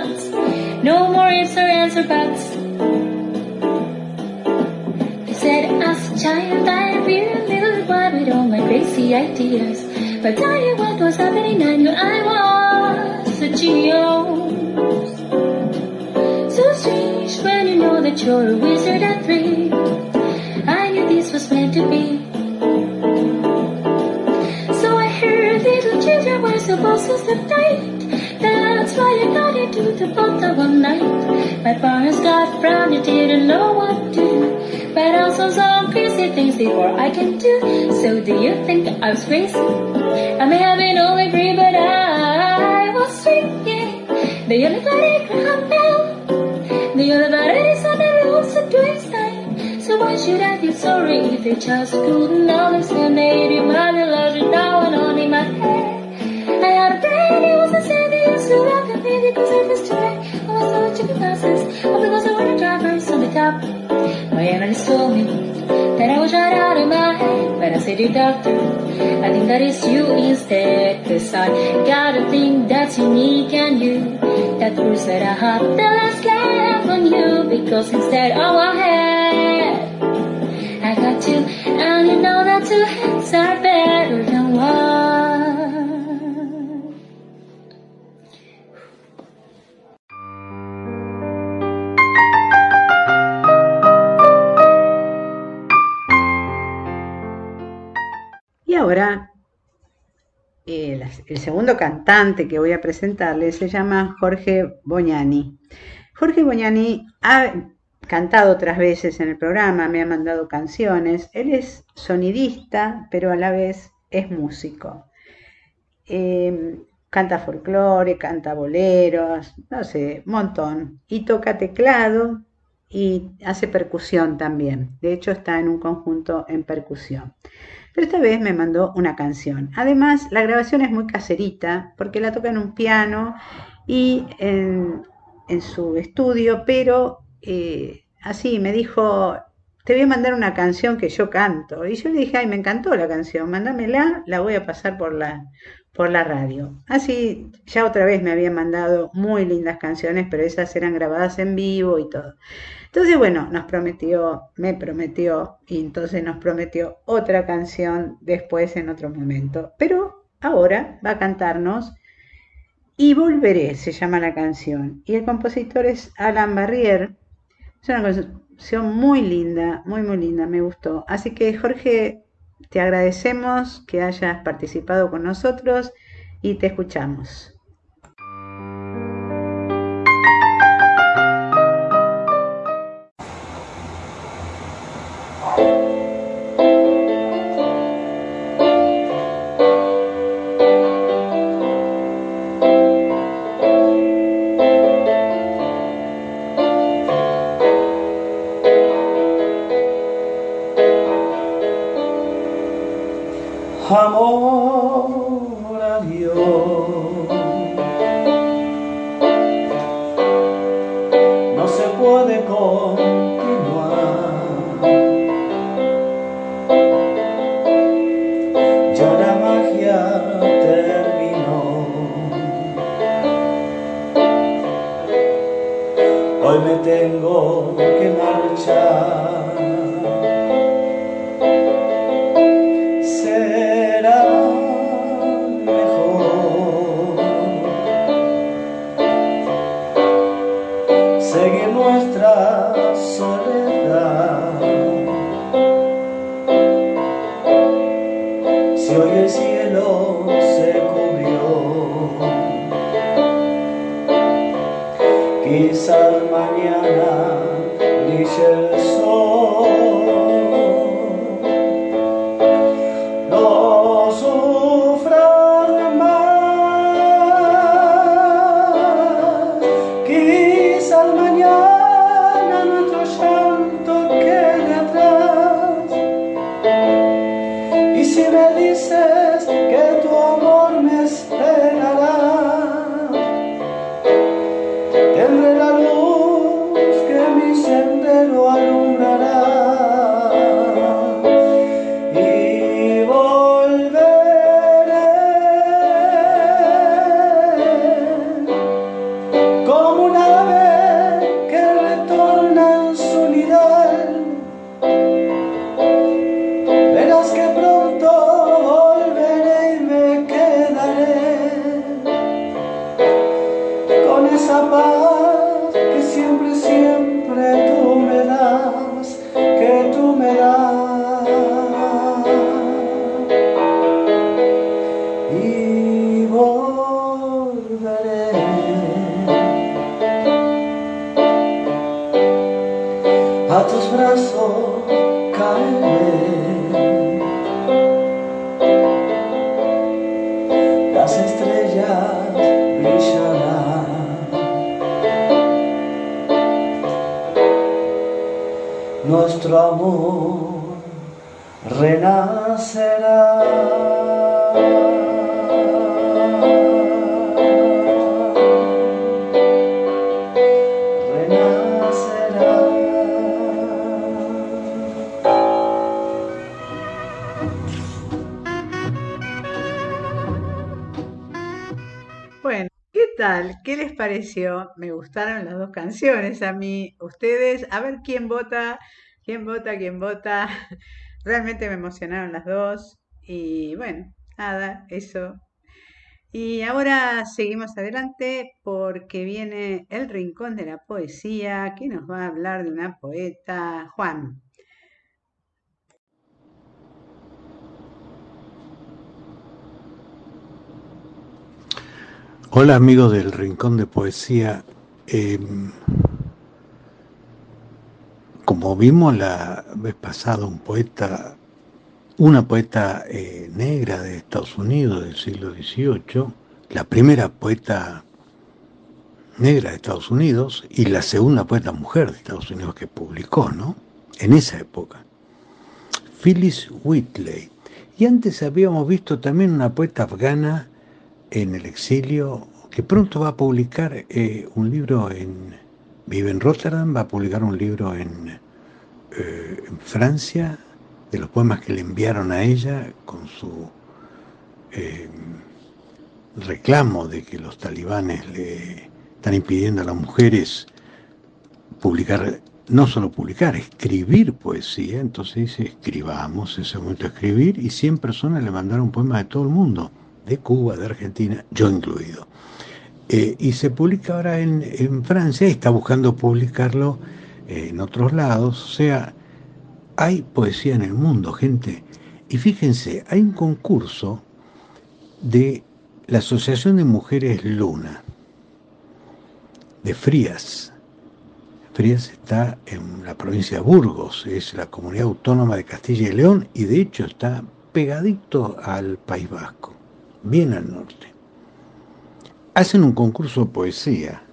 No more ifs or answer buts. He said, as a child I a little boy with all my crazy ideas. But tell you what was happening, I knew I was a genius. So strange when you know that you're a wizard at three. I knew this was meant to be. So I heard little children were supposed to sleep tight. That's why I got into the bottle one night. My parents got frowned, they didn't know what to do. But also some crazy things before I can do. So do you think I was crazy? I may have been only three, but I was yeah. The only bloody Graham Bell. The only bloody son ever was a twist So why should I feel sorry if you just couldn't understand that your mother loves you now and on in my head? I had a friend, he was the same, he used to love me because I was too late. I was chicken classes, all oh, because I the drivers on the top. My analyst told me that I was right out of my head, but I said, dear doctor, I think that is you instead, cause I got a thing that's unique and you, that proves that I have the last laugh on you, because instead of my head, I got you, and you know that two heads are better than one. El, el segundo cantante que voy a presentarles se llama Jorge Boñani. Jorge Boñani ha cantado otras veces en el programa, me ha mandado canciones. Él es sonidista, pero a la vez es músico. Eh, canta folclore, canta boleros, no sé, montón. Y toca teclado y hace percusión también. De hecho, está en un conjunto en percusión. Pero esta vez me mandó una canción. Además, la grabación es muy caserita porque la toca en un piano y en, su estudio, pero eh, así me dijo, te voy a mandar una canción que yo canto. Y yo le dije, ay, me encantó la canción, mándamela, la voy a pasar por la, por la radio. Así, ya otra vez me habían mandado muy lindas canciones, pero esas eran grabadas en vivo y todo. Entonces, bueno, nos prometió, me prometió, y entonces nos prometió otra canción después en otro momento. Pero ahora va a cantarnos Y Volveré, se llama la canción. Y el compositor es Alan Barrier. Es una canción muy linda, muy, muy linda, me gustó. Así que, Jorge, te agradecemos que hayas participado con nosotros y te escuchamos. Me gustaron las dos canciones a mí. Ustedes, a ver quién vota, quién vota, quién vota. Realmente me emocionaron las dos. Y bueno, nada, eso. Y ahora seguimos adelante porque viene el rincón de la poesía, que nos va a hablar de una poeta, Juan. Hola amigos del Rincón de Poesía. Eh, como vimos la vez pasada, un poeta, una poeta eh, negra de Estados Unidos del siglo XVIII, la primera poeta negra de Estados Unidos y la segunda poeta mujer de Estados Unidos que publicó, ¿no? En esa época. Phyllis Whitley. Y antes habíamos visto también una poeta afgana en el exilio, que pronto va a publicar eh, un libro en, vive en Rotterdam, va a publicar un libro en, eh, en Francia, de los poemas que le enviaron a ella con su eh, reclamo de que los talibanes le están impidiendo a las mujeres publicar, no solo publicar, escribir poesía, entonces dice, escribamos, ese momento escribir, y 100 personas le mandaron poemas de todo el mundo de Cuba, de Argentina, yo incluido. Eh, y se publica ahora en, Francia está buscando publicarlo eh, en otros lados. O sea, hay poesía en el mundo, gente. Y fíjense, hay un concurso de la Asociación de Mujeres Luna, de Frías. Frías está en la provincia de Burgos, es la comunidad autónoma de Castilla y León y de hecho está pegadito al País Vasco bien al norte. Hacen un concurso de poesía.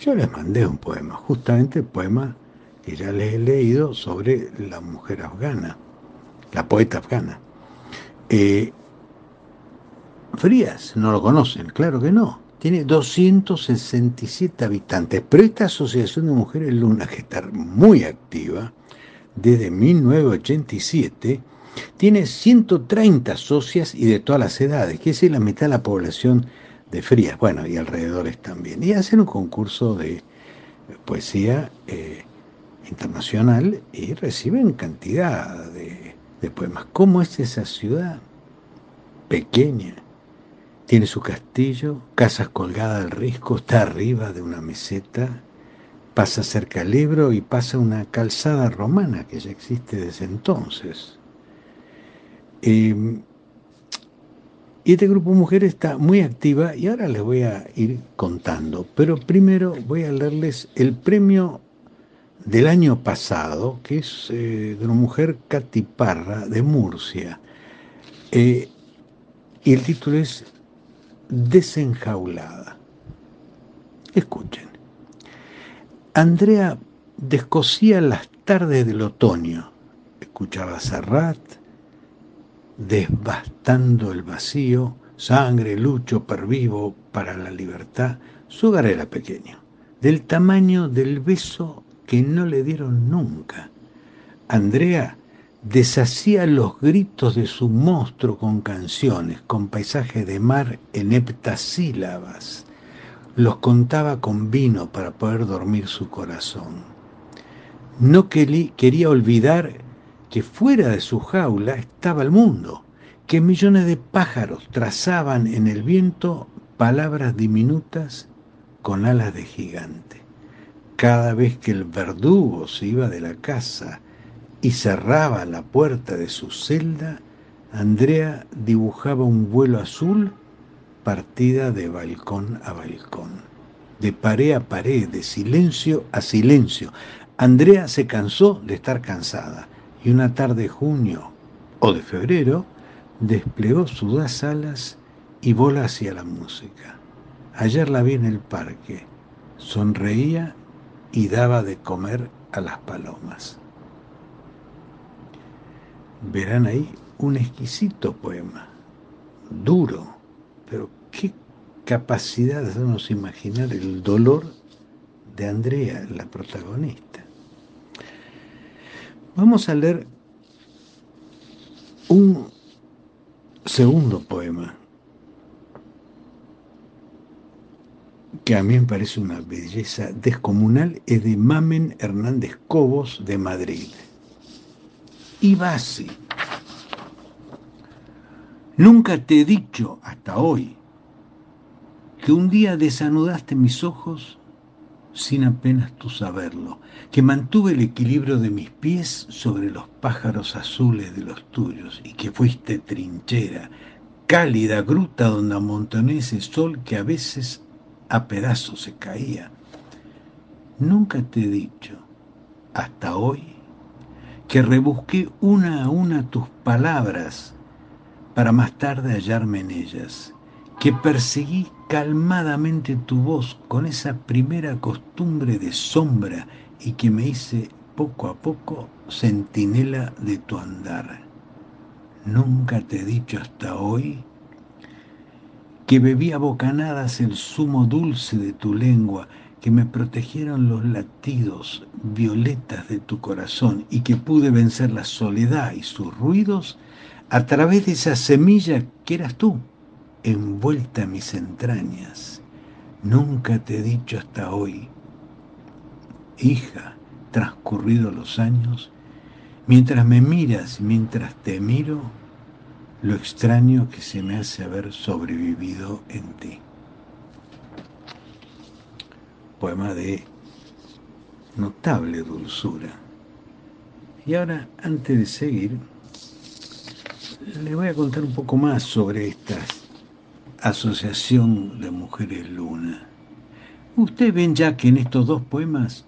Yo les mandé un poema, justamente el poema que ya les he leído sobre la mujer afgana, la poeta afgana. Eh, Frías, no lo conocen, claro que no. Tiene 267 habitantes, pero esta Asociación de Mujeres Lunas, que está muy activa desde 1987, tiene 130 socias y de todas las edades, que es la mitad de la población de Frías, bueno, y alrededores también. Y hacen un concurso de poesía eh, internacional y reciben cantidad de, poemas. ¿Cómo es esa ciudad? Pequeña. Tiene su castillo, casas colgadas al risco, está arriba de una meseta, pasa cerca al Ebro y pasa una calzada romana que ya existe desde entonces. Eh, Y este grupo mujer está muy activa y ahora les voy a ir contando. Pero primero voy a leerles el premio del año pasado, que es eh, de una mujer catiparra de Murcia. Eh, y el título es Desenjaulada. Escuchen. Andrea descosía las tardes del otoño. Escuchaba Serrat, desbastando el vacío, sangre, lucho, pervivo para la libertad. Su hogar era pequeño, del tamaño del beso que no le dieron nunca. Andrea deshacía los gritos de su monstruo con canciones, con paisajes de mar en heptasílabas. Los contaba con vino para poder dormir su corazón. No quería olvidar que fuera de su jaula estaba el mundo, que millones de pájaros trazaban en el viento palabras diminutas con alas de gigante. Cada vez que el verdugo se iba de la casa y cerraba la puerta de su celda, Andrea dibujaba un vuelo azul partida de balcón a balcón, de pared a pared, de silencio a silencio. Andrea se cansó de estar cansada y una tarde de junio o de febrero desplegó sus dos alas y voló hacia la música. Ayer la vi en el parque, sonreía y daba de comer a las palomas. Verán ahí un exquisito poema, duro, pero qué capacidad de hacernos imaginar el dolor de Andrea, la protagonista. Vamos a leer un segundo poema que a mí me parece una belleza descomunal, es de Mamen Hernández Cobos de Madrid. Y va así. Nunca te he dicho hasta hoy que un día desanudaste mis ojos sin apenas tú saberlo, que mantuve el equilibrio de mis pies sobre los pájaros azules de los tuyos y que fuiste trinchera, cálida gruta donde amontoné ese sol que a veces a pedazos se caía. Nunca te he dicho, hasta hoy, que rebusqué una a una tus palabras para más tarde hallarme en ellas, que perseguí calmadamente tu voz con esa primera costumbre de sombra y que me hice poco a poco centinela de tu andar. Nunca te he dicho hasta hoy que bebí a bocanadas el zumo dulce de tu lengua, que me protegieron los latidos violetas de tu corazón y que pude vencer la soledad y sus ruidos a través de esa semilla que eras tú envuelta en mis entrañas. Nunca te he dicho hasta hoy, hija, transcurridos los años, mientras me miras mientras te miro, lo extraño que se me hace haber sobrevivido en ti. Poema de notable dulzura. Y ahora, antes de seguir, le voy a contar un poco más sobre estas Asociación de Mujeres Luna. Ustedes ven ya que en estos dos poemas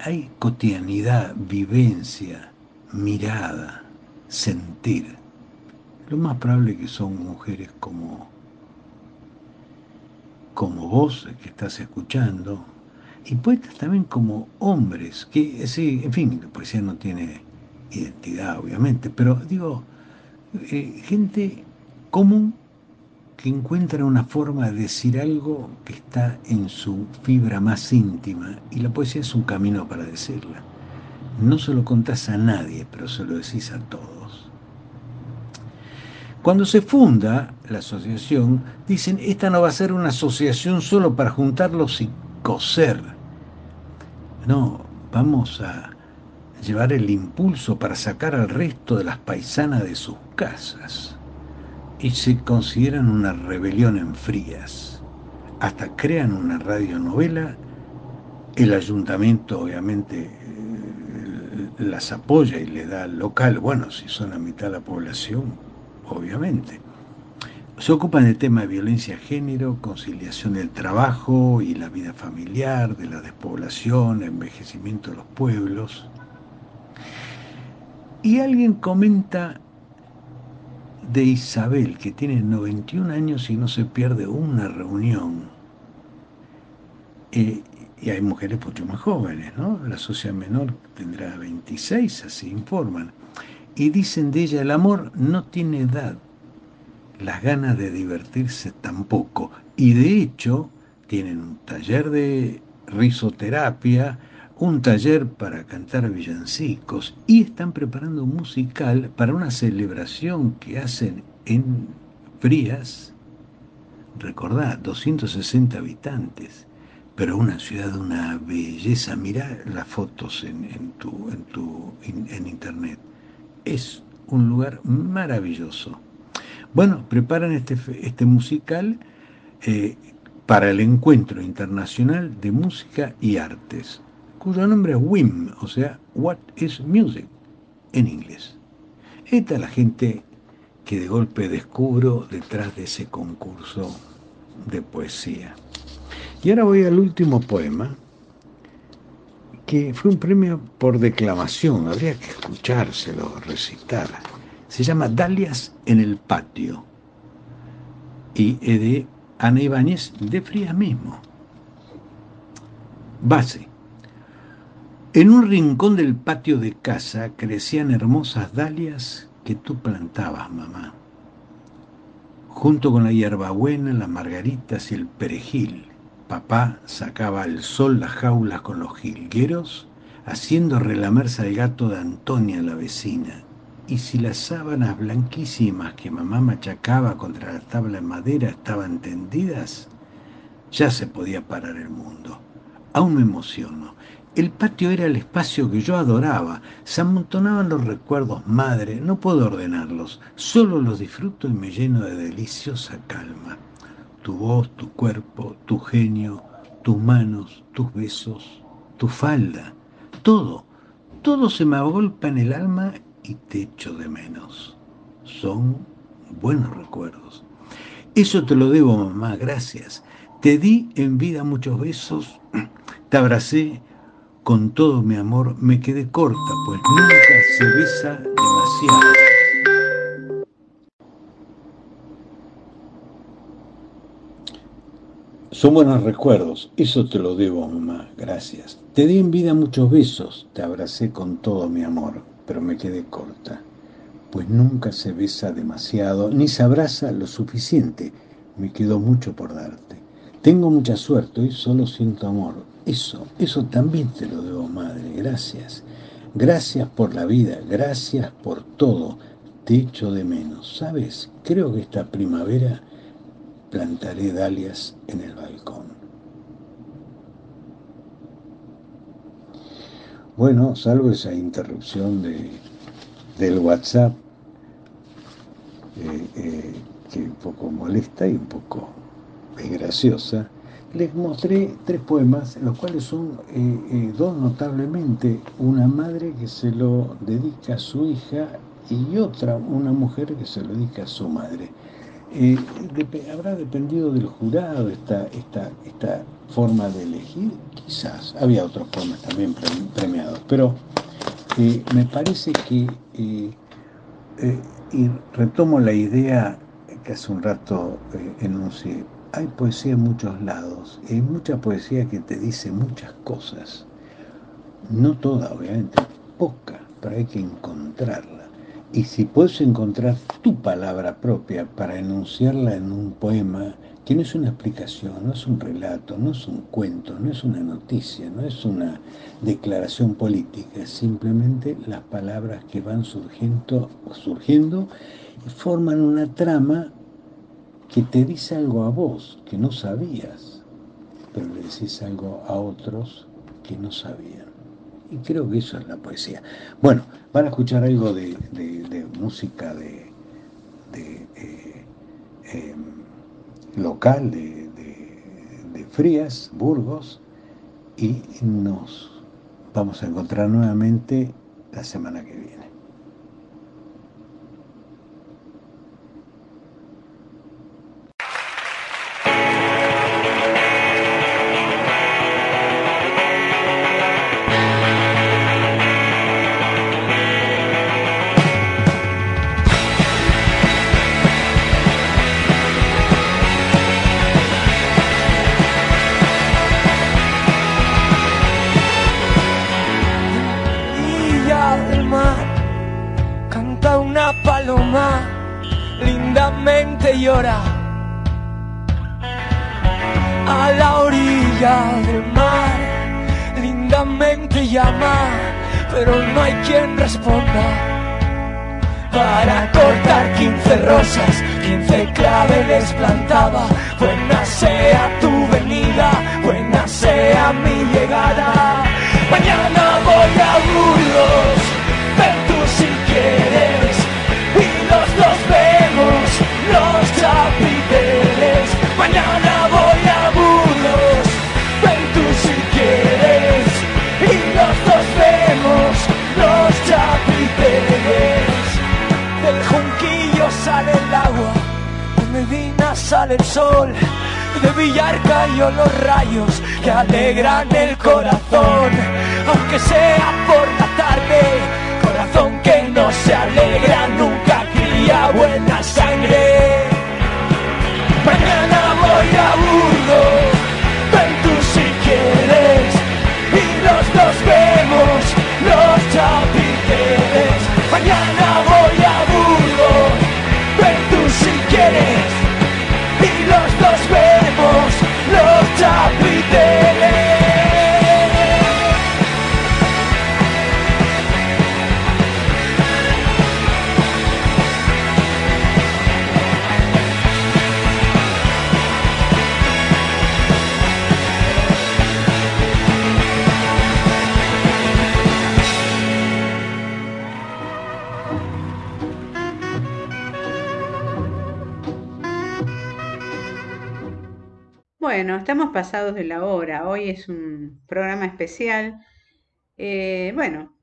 hay cotidianidad, vivencia, mirada, sentir. Lo más probable que son mujeres como, como vos que estás escuchando, y poetas también como hombres, que sí, en fin, la poesía no tiene identidad, obviamente, pero digo, eh, gente común que encuentra una forma de decir algo que está en su fibra más íntima y la poesía es un camino para decirla. No se lo contás a nadie, pero se lo decís a todos. Cuando se funda la asociación, dicen, esta no va a ser una asociación solo para juntarlos y coser. No, vamos a llevar el impulso para sacar al resto de las paisanas de sus casas y se consideran una rebelión en frías. Hasta crean una radionovela, el ayuntamiento obviamente eh, las apoya y le da local, bueno, si son a mitad de la población, obviamente. se ocupan del tema de violencia de género, conciliación del trabajo y la vida familiar, de la despoblación, envejecimiento de los pueblos. Y alguien comenta de Isabel, que tiene 91 años y no se pierde una reunión. Eh, y hay mujeres mucho más jóvenes, ¿no? La sociedad menor tendrá 26, así informan. Y dicen de ella, el amor no tiene edad, las ganas de divertirse tampoco. Y de hecho, tienen un taller de risoterapia, un taller para cantar villancicos y están preparando un musical para una celebración que hacen en Frías. Recordad, 260 habitantes, pero una ciudad de una belleza. Mirá las fotos en, tu, en, tu, en internet. Es un lugar maravilloso. Bueno, preparan este, este musical eh, para el Encuentro Internacional de Música y Artes, cuyo nombre es WIM, o sea, What is Music, en inglés. Esta es la gente que de golpe descubro detrás de ese concurso de poesía. Y ahora voy al último poema, que fue un premio por declamación, habría que escuchárselo, recitar. Se llama Dalias en el patio y es de Ana Ibáñez de Frías mismo. Base. En un rincón del patio de casa crecían hermosas dalias que tú plantabas, mamá. Junto con la hierbabuena, las margaritas y el perejil, papá sacaba al sol las jaulas con los jilgueros, haciendo relamerse al gato de Antonia, la vecina, y si las sábanas blanquísimas que mamá machacaba contra la tabla de madera estaban tendidas, ya se podía parar el mundo. Aún me emociono. El patio era el espacio que yo adoraba. Se amontonaban los recuerdos, madre, no puedo ordenarlos. Solo los disfruto y me lleno de deliciosa calma. Tu voz, tu cuerpo, tu genio, tus manos, tus besos, tu falda, todo, todo se me agolpa en el alma y te echo de menos. Son buenos recuerdos. Eso te lo debo, mamá, gracias. Te di en vida muchos besos, te abracé con todo mi amor, me quedé corta, pues nunca se besa demasiado. Son buenos recuerdos, eso te lo debo, mamá, gracias. Te di en vida muchos besos, te abracé con todo mi amor pero me quedé corta, pues nunca se besa demasiado ni se abraza lo suficiente. Me quedó mucho por darte. Tengo mucha suerte, hoy solo siento amor. Eso, eso también te lo debo, madre. Gracias. Gracias por la vida, gracias por todo. Te echo de menos. ¿Sabes? Creo que esta primavera plantaré dalias en el balcón. Bueno, salvo esa interrupción de, del WhatsApp, eh, eh, que un poco molesta y un poco es graciosa, les mostré tres poemas, los cuales son eh, dos notablemente, una madre que se lo dedica a su hija y otra, una mujer que se lo dedica a su madre. habrá dependido del jurado esta, esta, esta forma de elegir, quizás. Había otros poemas también premiados, pero eh, me parece que, eh, eh, y retomo la idea que hace un rato enuncié, hay poesía en muchos lados, hay mucha poesía que te dice muchas cosas, no toda, obviamente, poca, pero hay que encontrarla. Y si puedes encontrar tu palabra propia para enunciarla en un poema, que no es una explicación, no es un relato, no es un cuento, no es una noticia, no es una declaración política, es simplemente las palabras que van surgiendo, surgiendo y forman una trama que te dice algo a vos que no sabías, pero le decís algo a otros que no sabían. Y creo que eso es la poesía. Bueno, van a escuchar algo de, música de, eh, em, local de, Frías, Burgos, y nos vamos a encontrar nuevamente la semana que viene. Pero no hay quien responda. Para cortar 15 rosas, 15 claveles plantaba. Buena sea tu venida, buena sea mi llegada. Mañana sale el sol. De Villarca yo los rayos que alegran el corazón, aunque sea por la tarde, corazón que no se alegra, nunca cría buena sangre. Pasados de la hora. Hoy es un programa especial. Eh, bueno,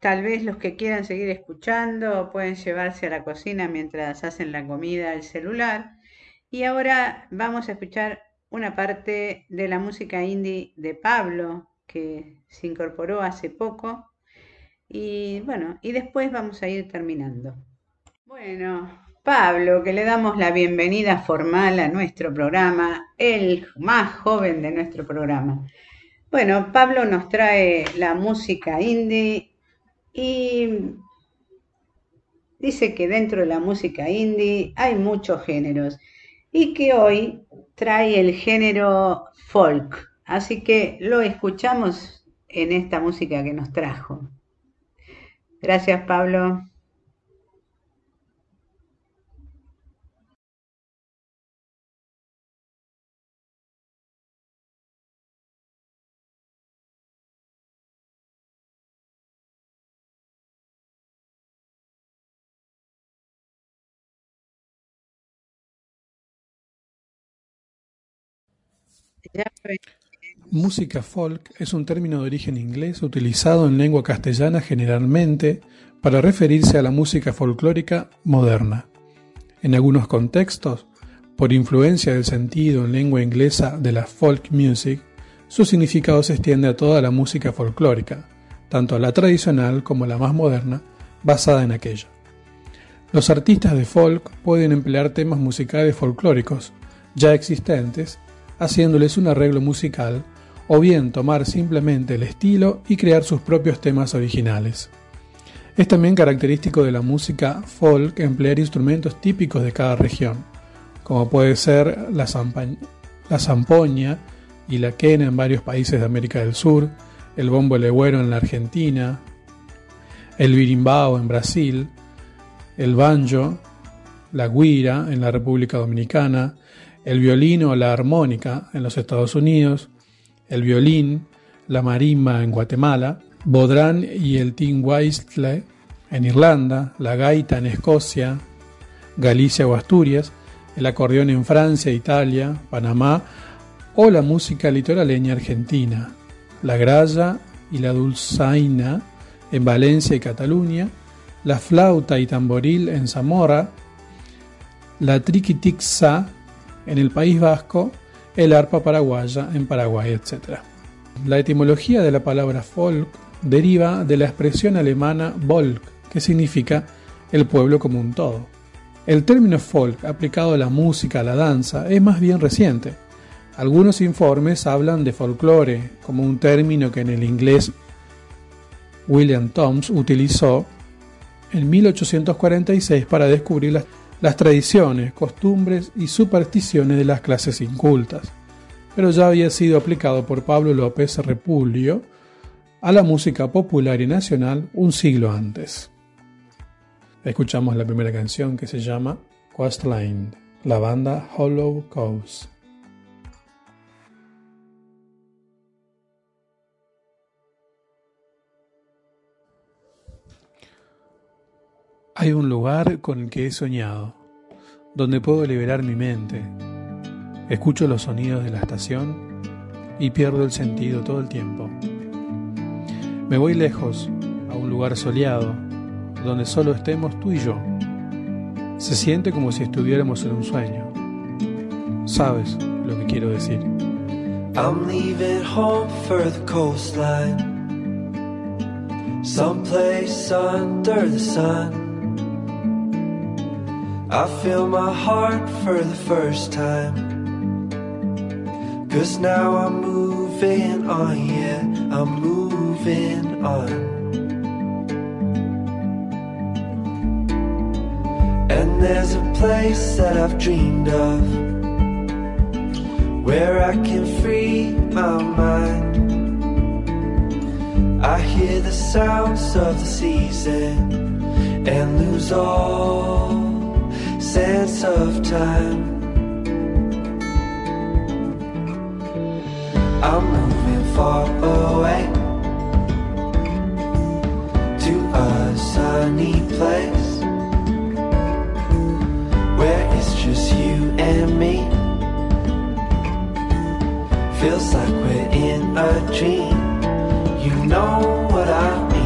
tal vez los que quieran seguir escuchando pueden llevarse a la cocina mientras hacen la comida el celular. Y ahora vamos a escuchar una parte de la música indie de Pablo, que se incorporó hace poco. Y bueno, y después vamos a ir terminando. Bueno, Pablo, que le damos la bienvenida formal a nuestro programa, el más joven de nuestro programa. Bueno, Pablo nos trae la música indie y dice que dentro de la música indie hay muchos géneros y que hoy trae el género folk. Así que lo escuchamos en esta música que nos trajo. Gracias, Pablo. Música folk es un término de origen inglés utilizado en lengua castellana generalmente para referirse a la música folclórica moderna. En algunos contextos, por influencia del sentido en lengua inglesa de la folk music, su significado se extiende a toda la música folclórica, tanto a la tradicional como a la más moderna, basada en aquella. Los artistas de folk pueden emplear temas musicales folclóricos ya existentes, haciéndoles un arreglo musical, o bien tomar simplemente el estilo y crear sus propios temas originales. Es también característico de la música folk emplear instrumentos típicos de cada región, como puede ser la, la zampoña y la quena en varios países de América del Sur, el bombo legüero en la Argentina, el birimbao en Brasil, el banjo, la guira en la República Dominicana, el violín o la armónica en los Estados Unidos, el violín, la marimba en Guatemala, bodrán y el tin whistle en Irlanda, la gaita en Escocia, Galicia o Asturias, el acordeón en Francia, Italia, Panamá o la música litoraleña argentina, la gralla y la dulzaina en Valencia y Cataluña, la flauta y tamboril en Zamora, la triquitixa en el País Vasco, el arpa paraguaya en Paraguay, etc. La etimología de la palabra folk deriva de la expresión alemana Volk, que significa el pueblo como un todo. El término folk aplicado a la música, a la danza, es más bien reciente. Algunos informes hablan de folclore como un término que en el inglés William Toms utilizó en 1846 para descubrir las, las tradiciones, costumbres y supersticiones de las clases incultas, pero ya había sido aplicado por Pablo López Repulio a la música popular y nacional un siglo antes. Escuchamos la primera canción que se llama Coastline, la banda Hollow Coast. Hay un lugar con el que he soñado, donde puedo liberar mi mente. Escucho los sonidos de la estación y pierdo el sentido todo el tiempo. Me voy lejos, a un lugar soleado, donde solo estemos tú y yo. Se siente como si estuviéramos en un sueño. Sabes lo que quiero decir. I'm leaving home for the coastline, someplace under the sun. I feel my heart for the first time. Cause now I'm moving on, yeah, I'm moving on. And there's a place that I've dreamed of where I can free my mind. I hear the sounds of the season and lose all sense of time. I'm moving far away to a sunny place where it's just you and me. Feels like we're in a dream. You know what I mean.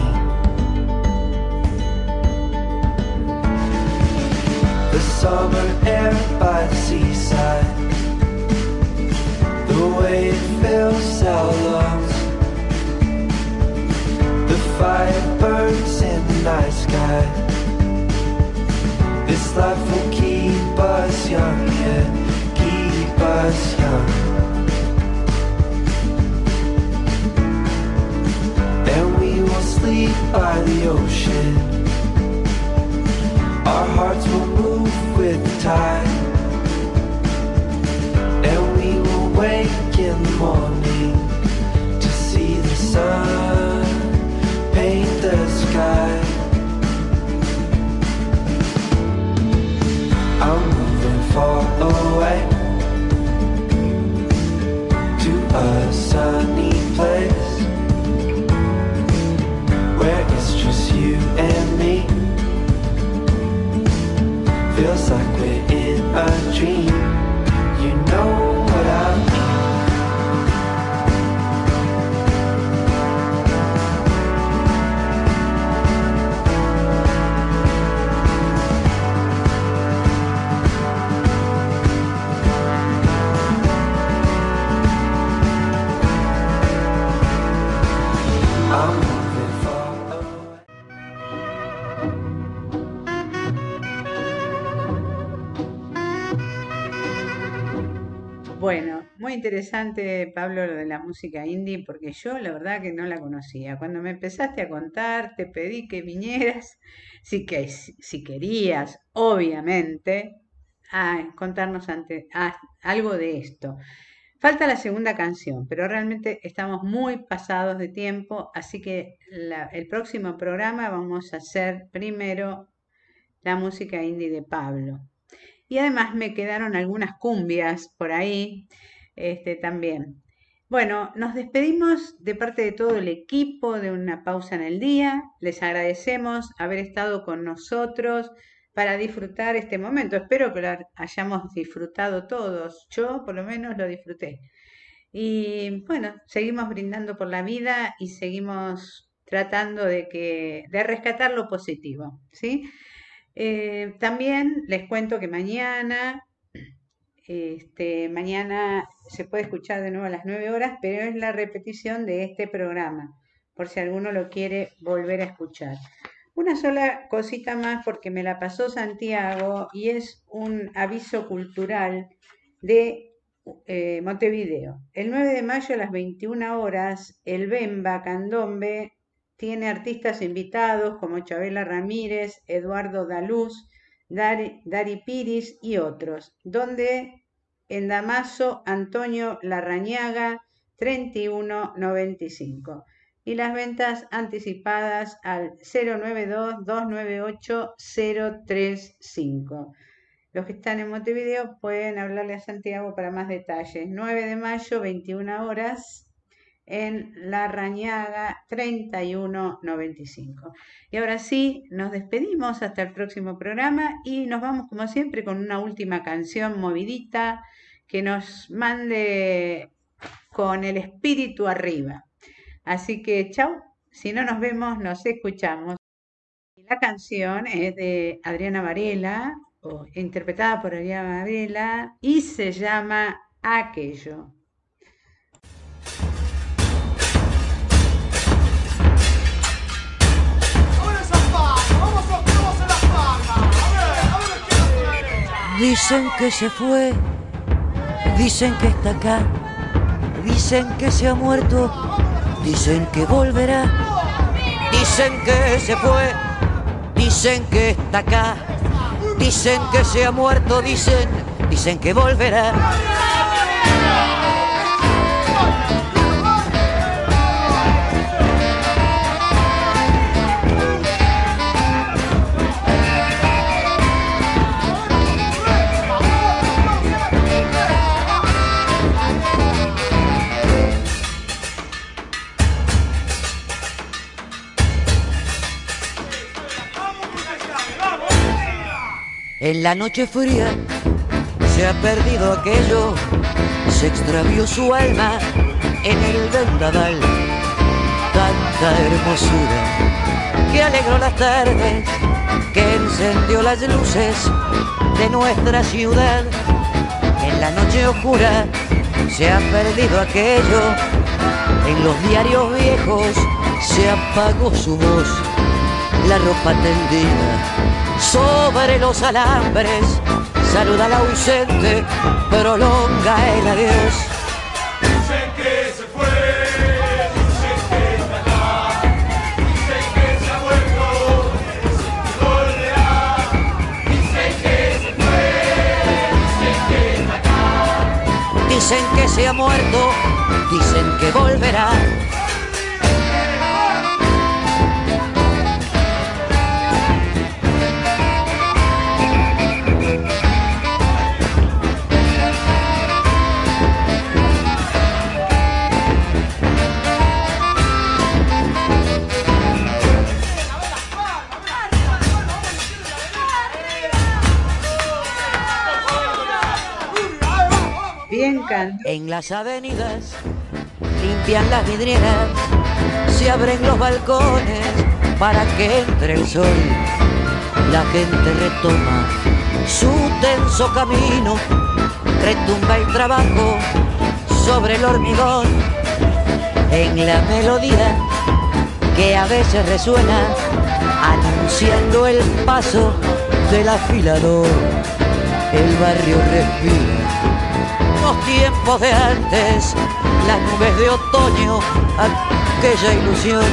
The summer air by the seaside. The way it fills our lungs. The fire burns in the night sky. This life will keep us young, yeah, keep us young. And we will sleep by the ocean. Our hearts will move with tide. And we will wake in the morning to see the sun paint the sky. I'm moving far away to a sunny place where it's just you and me. Feels like we're in a dream. You know interesante, Pablo, lo de la música indie, porque yo la verdad que no la conocía. Cuando me empezaste a contar, te pedí que vinieras, si, que, si querías, obviamente, a contarnos ante, a- algo de esto. Falta la segunda canción, pero realmente estamos muy pasados de tiempo, así que la- el próximo programa vamos a hacer primero la música indie de Pablo. Y además me quedaron algunas cumbias por ahí este, también. Bueno, nos despedimos de parte de todo el equipo de una pausa en el día. Les agradecemos haber estado con nosotros para disfrutar este momento. Espero que lo hayamos disfrutado todos. Yo por lo menos lo disfruté. Y bueno, seguimos brindando por la vida y seguimos tratando de que de rescatar lo positivo, ¿sí? Eh, también les cuento que mañana, este, mañana se puede escuchar de nuevo a las 9 horas, pero es la repetición de este programa, por si alguno lo quiere volver a escuchar. Una sola cosita más porque me la pasó Santiago y es un aviso cultural de eh, Montevideo. El 9 de mayo a las 21 horas, el Bemba Candombe tiene artistas invitados como Chabela Ramírez, Eduardo Daluz, Dari, Dari Piris y otros, donde en Damaso Antonio Larrañaga 3195 y las ventas anticipadas al 092-298-035. Los que están en Montevideo pueden hablarle a Santiago para más detalles. 9 de mayo, 21 horas, en La Rañaga 3195. Y ahora sí, nos despedimos hasta el próximo programa y nos vamos como siempre con una última canción movidita que nos mande con el espíritu arriba. Así que chao, si no nos vemos, nos escuchamos. La canción es de Adriana Varela, o interpretada por Adriana Varela, y se llama Aquello. Dicen que se fue, dicen que está acá, dicen que se ha muerto, dicen que volverá, dicen que se fue, dicen que está acá, dicen que se ha muerto, dicen, dicen que volverá. En la noche fría se ha perdido aquello, se extravió su alma en el vendaval. Tanta hermosura que alegró las tardes, que encendió las luces de nuestra ciudad. En la noche oscura se ha perdido aquello, en los diarios viejos se apagó su voz, la ropa tendida sobre los alambres. Saluda al ausente, prolonga el adiós. Dicen que se fue, dicen que está acá, dicen que se ha vuelto, dicen que volverá. Dicen que se fue, dicen que está acá. Dicen que se ha muerto, dicen que volverá. En las avenidas limpian las vidrieras, se abren los balcones para que entre el sol. La gente retoma su tenso camino, retumba el trabajo sobre el hormigón. En la melodía que a veces resuena, anunciando el paso del afilador. El barrio respira los tiempos de antes, las nubes de otoño, aquella ilusión.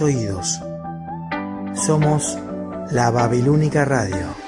Oídos. Somos la Babilónica Radio.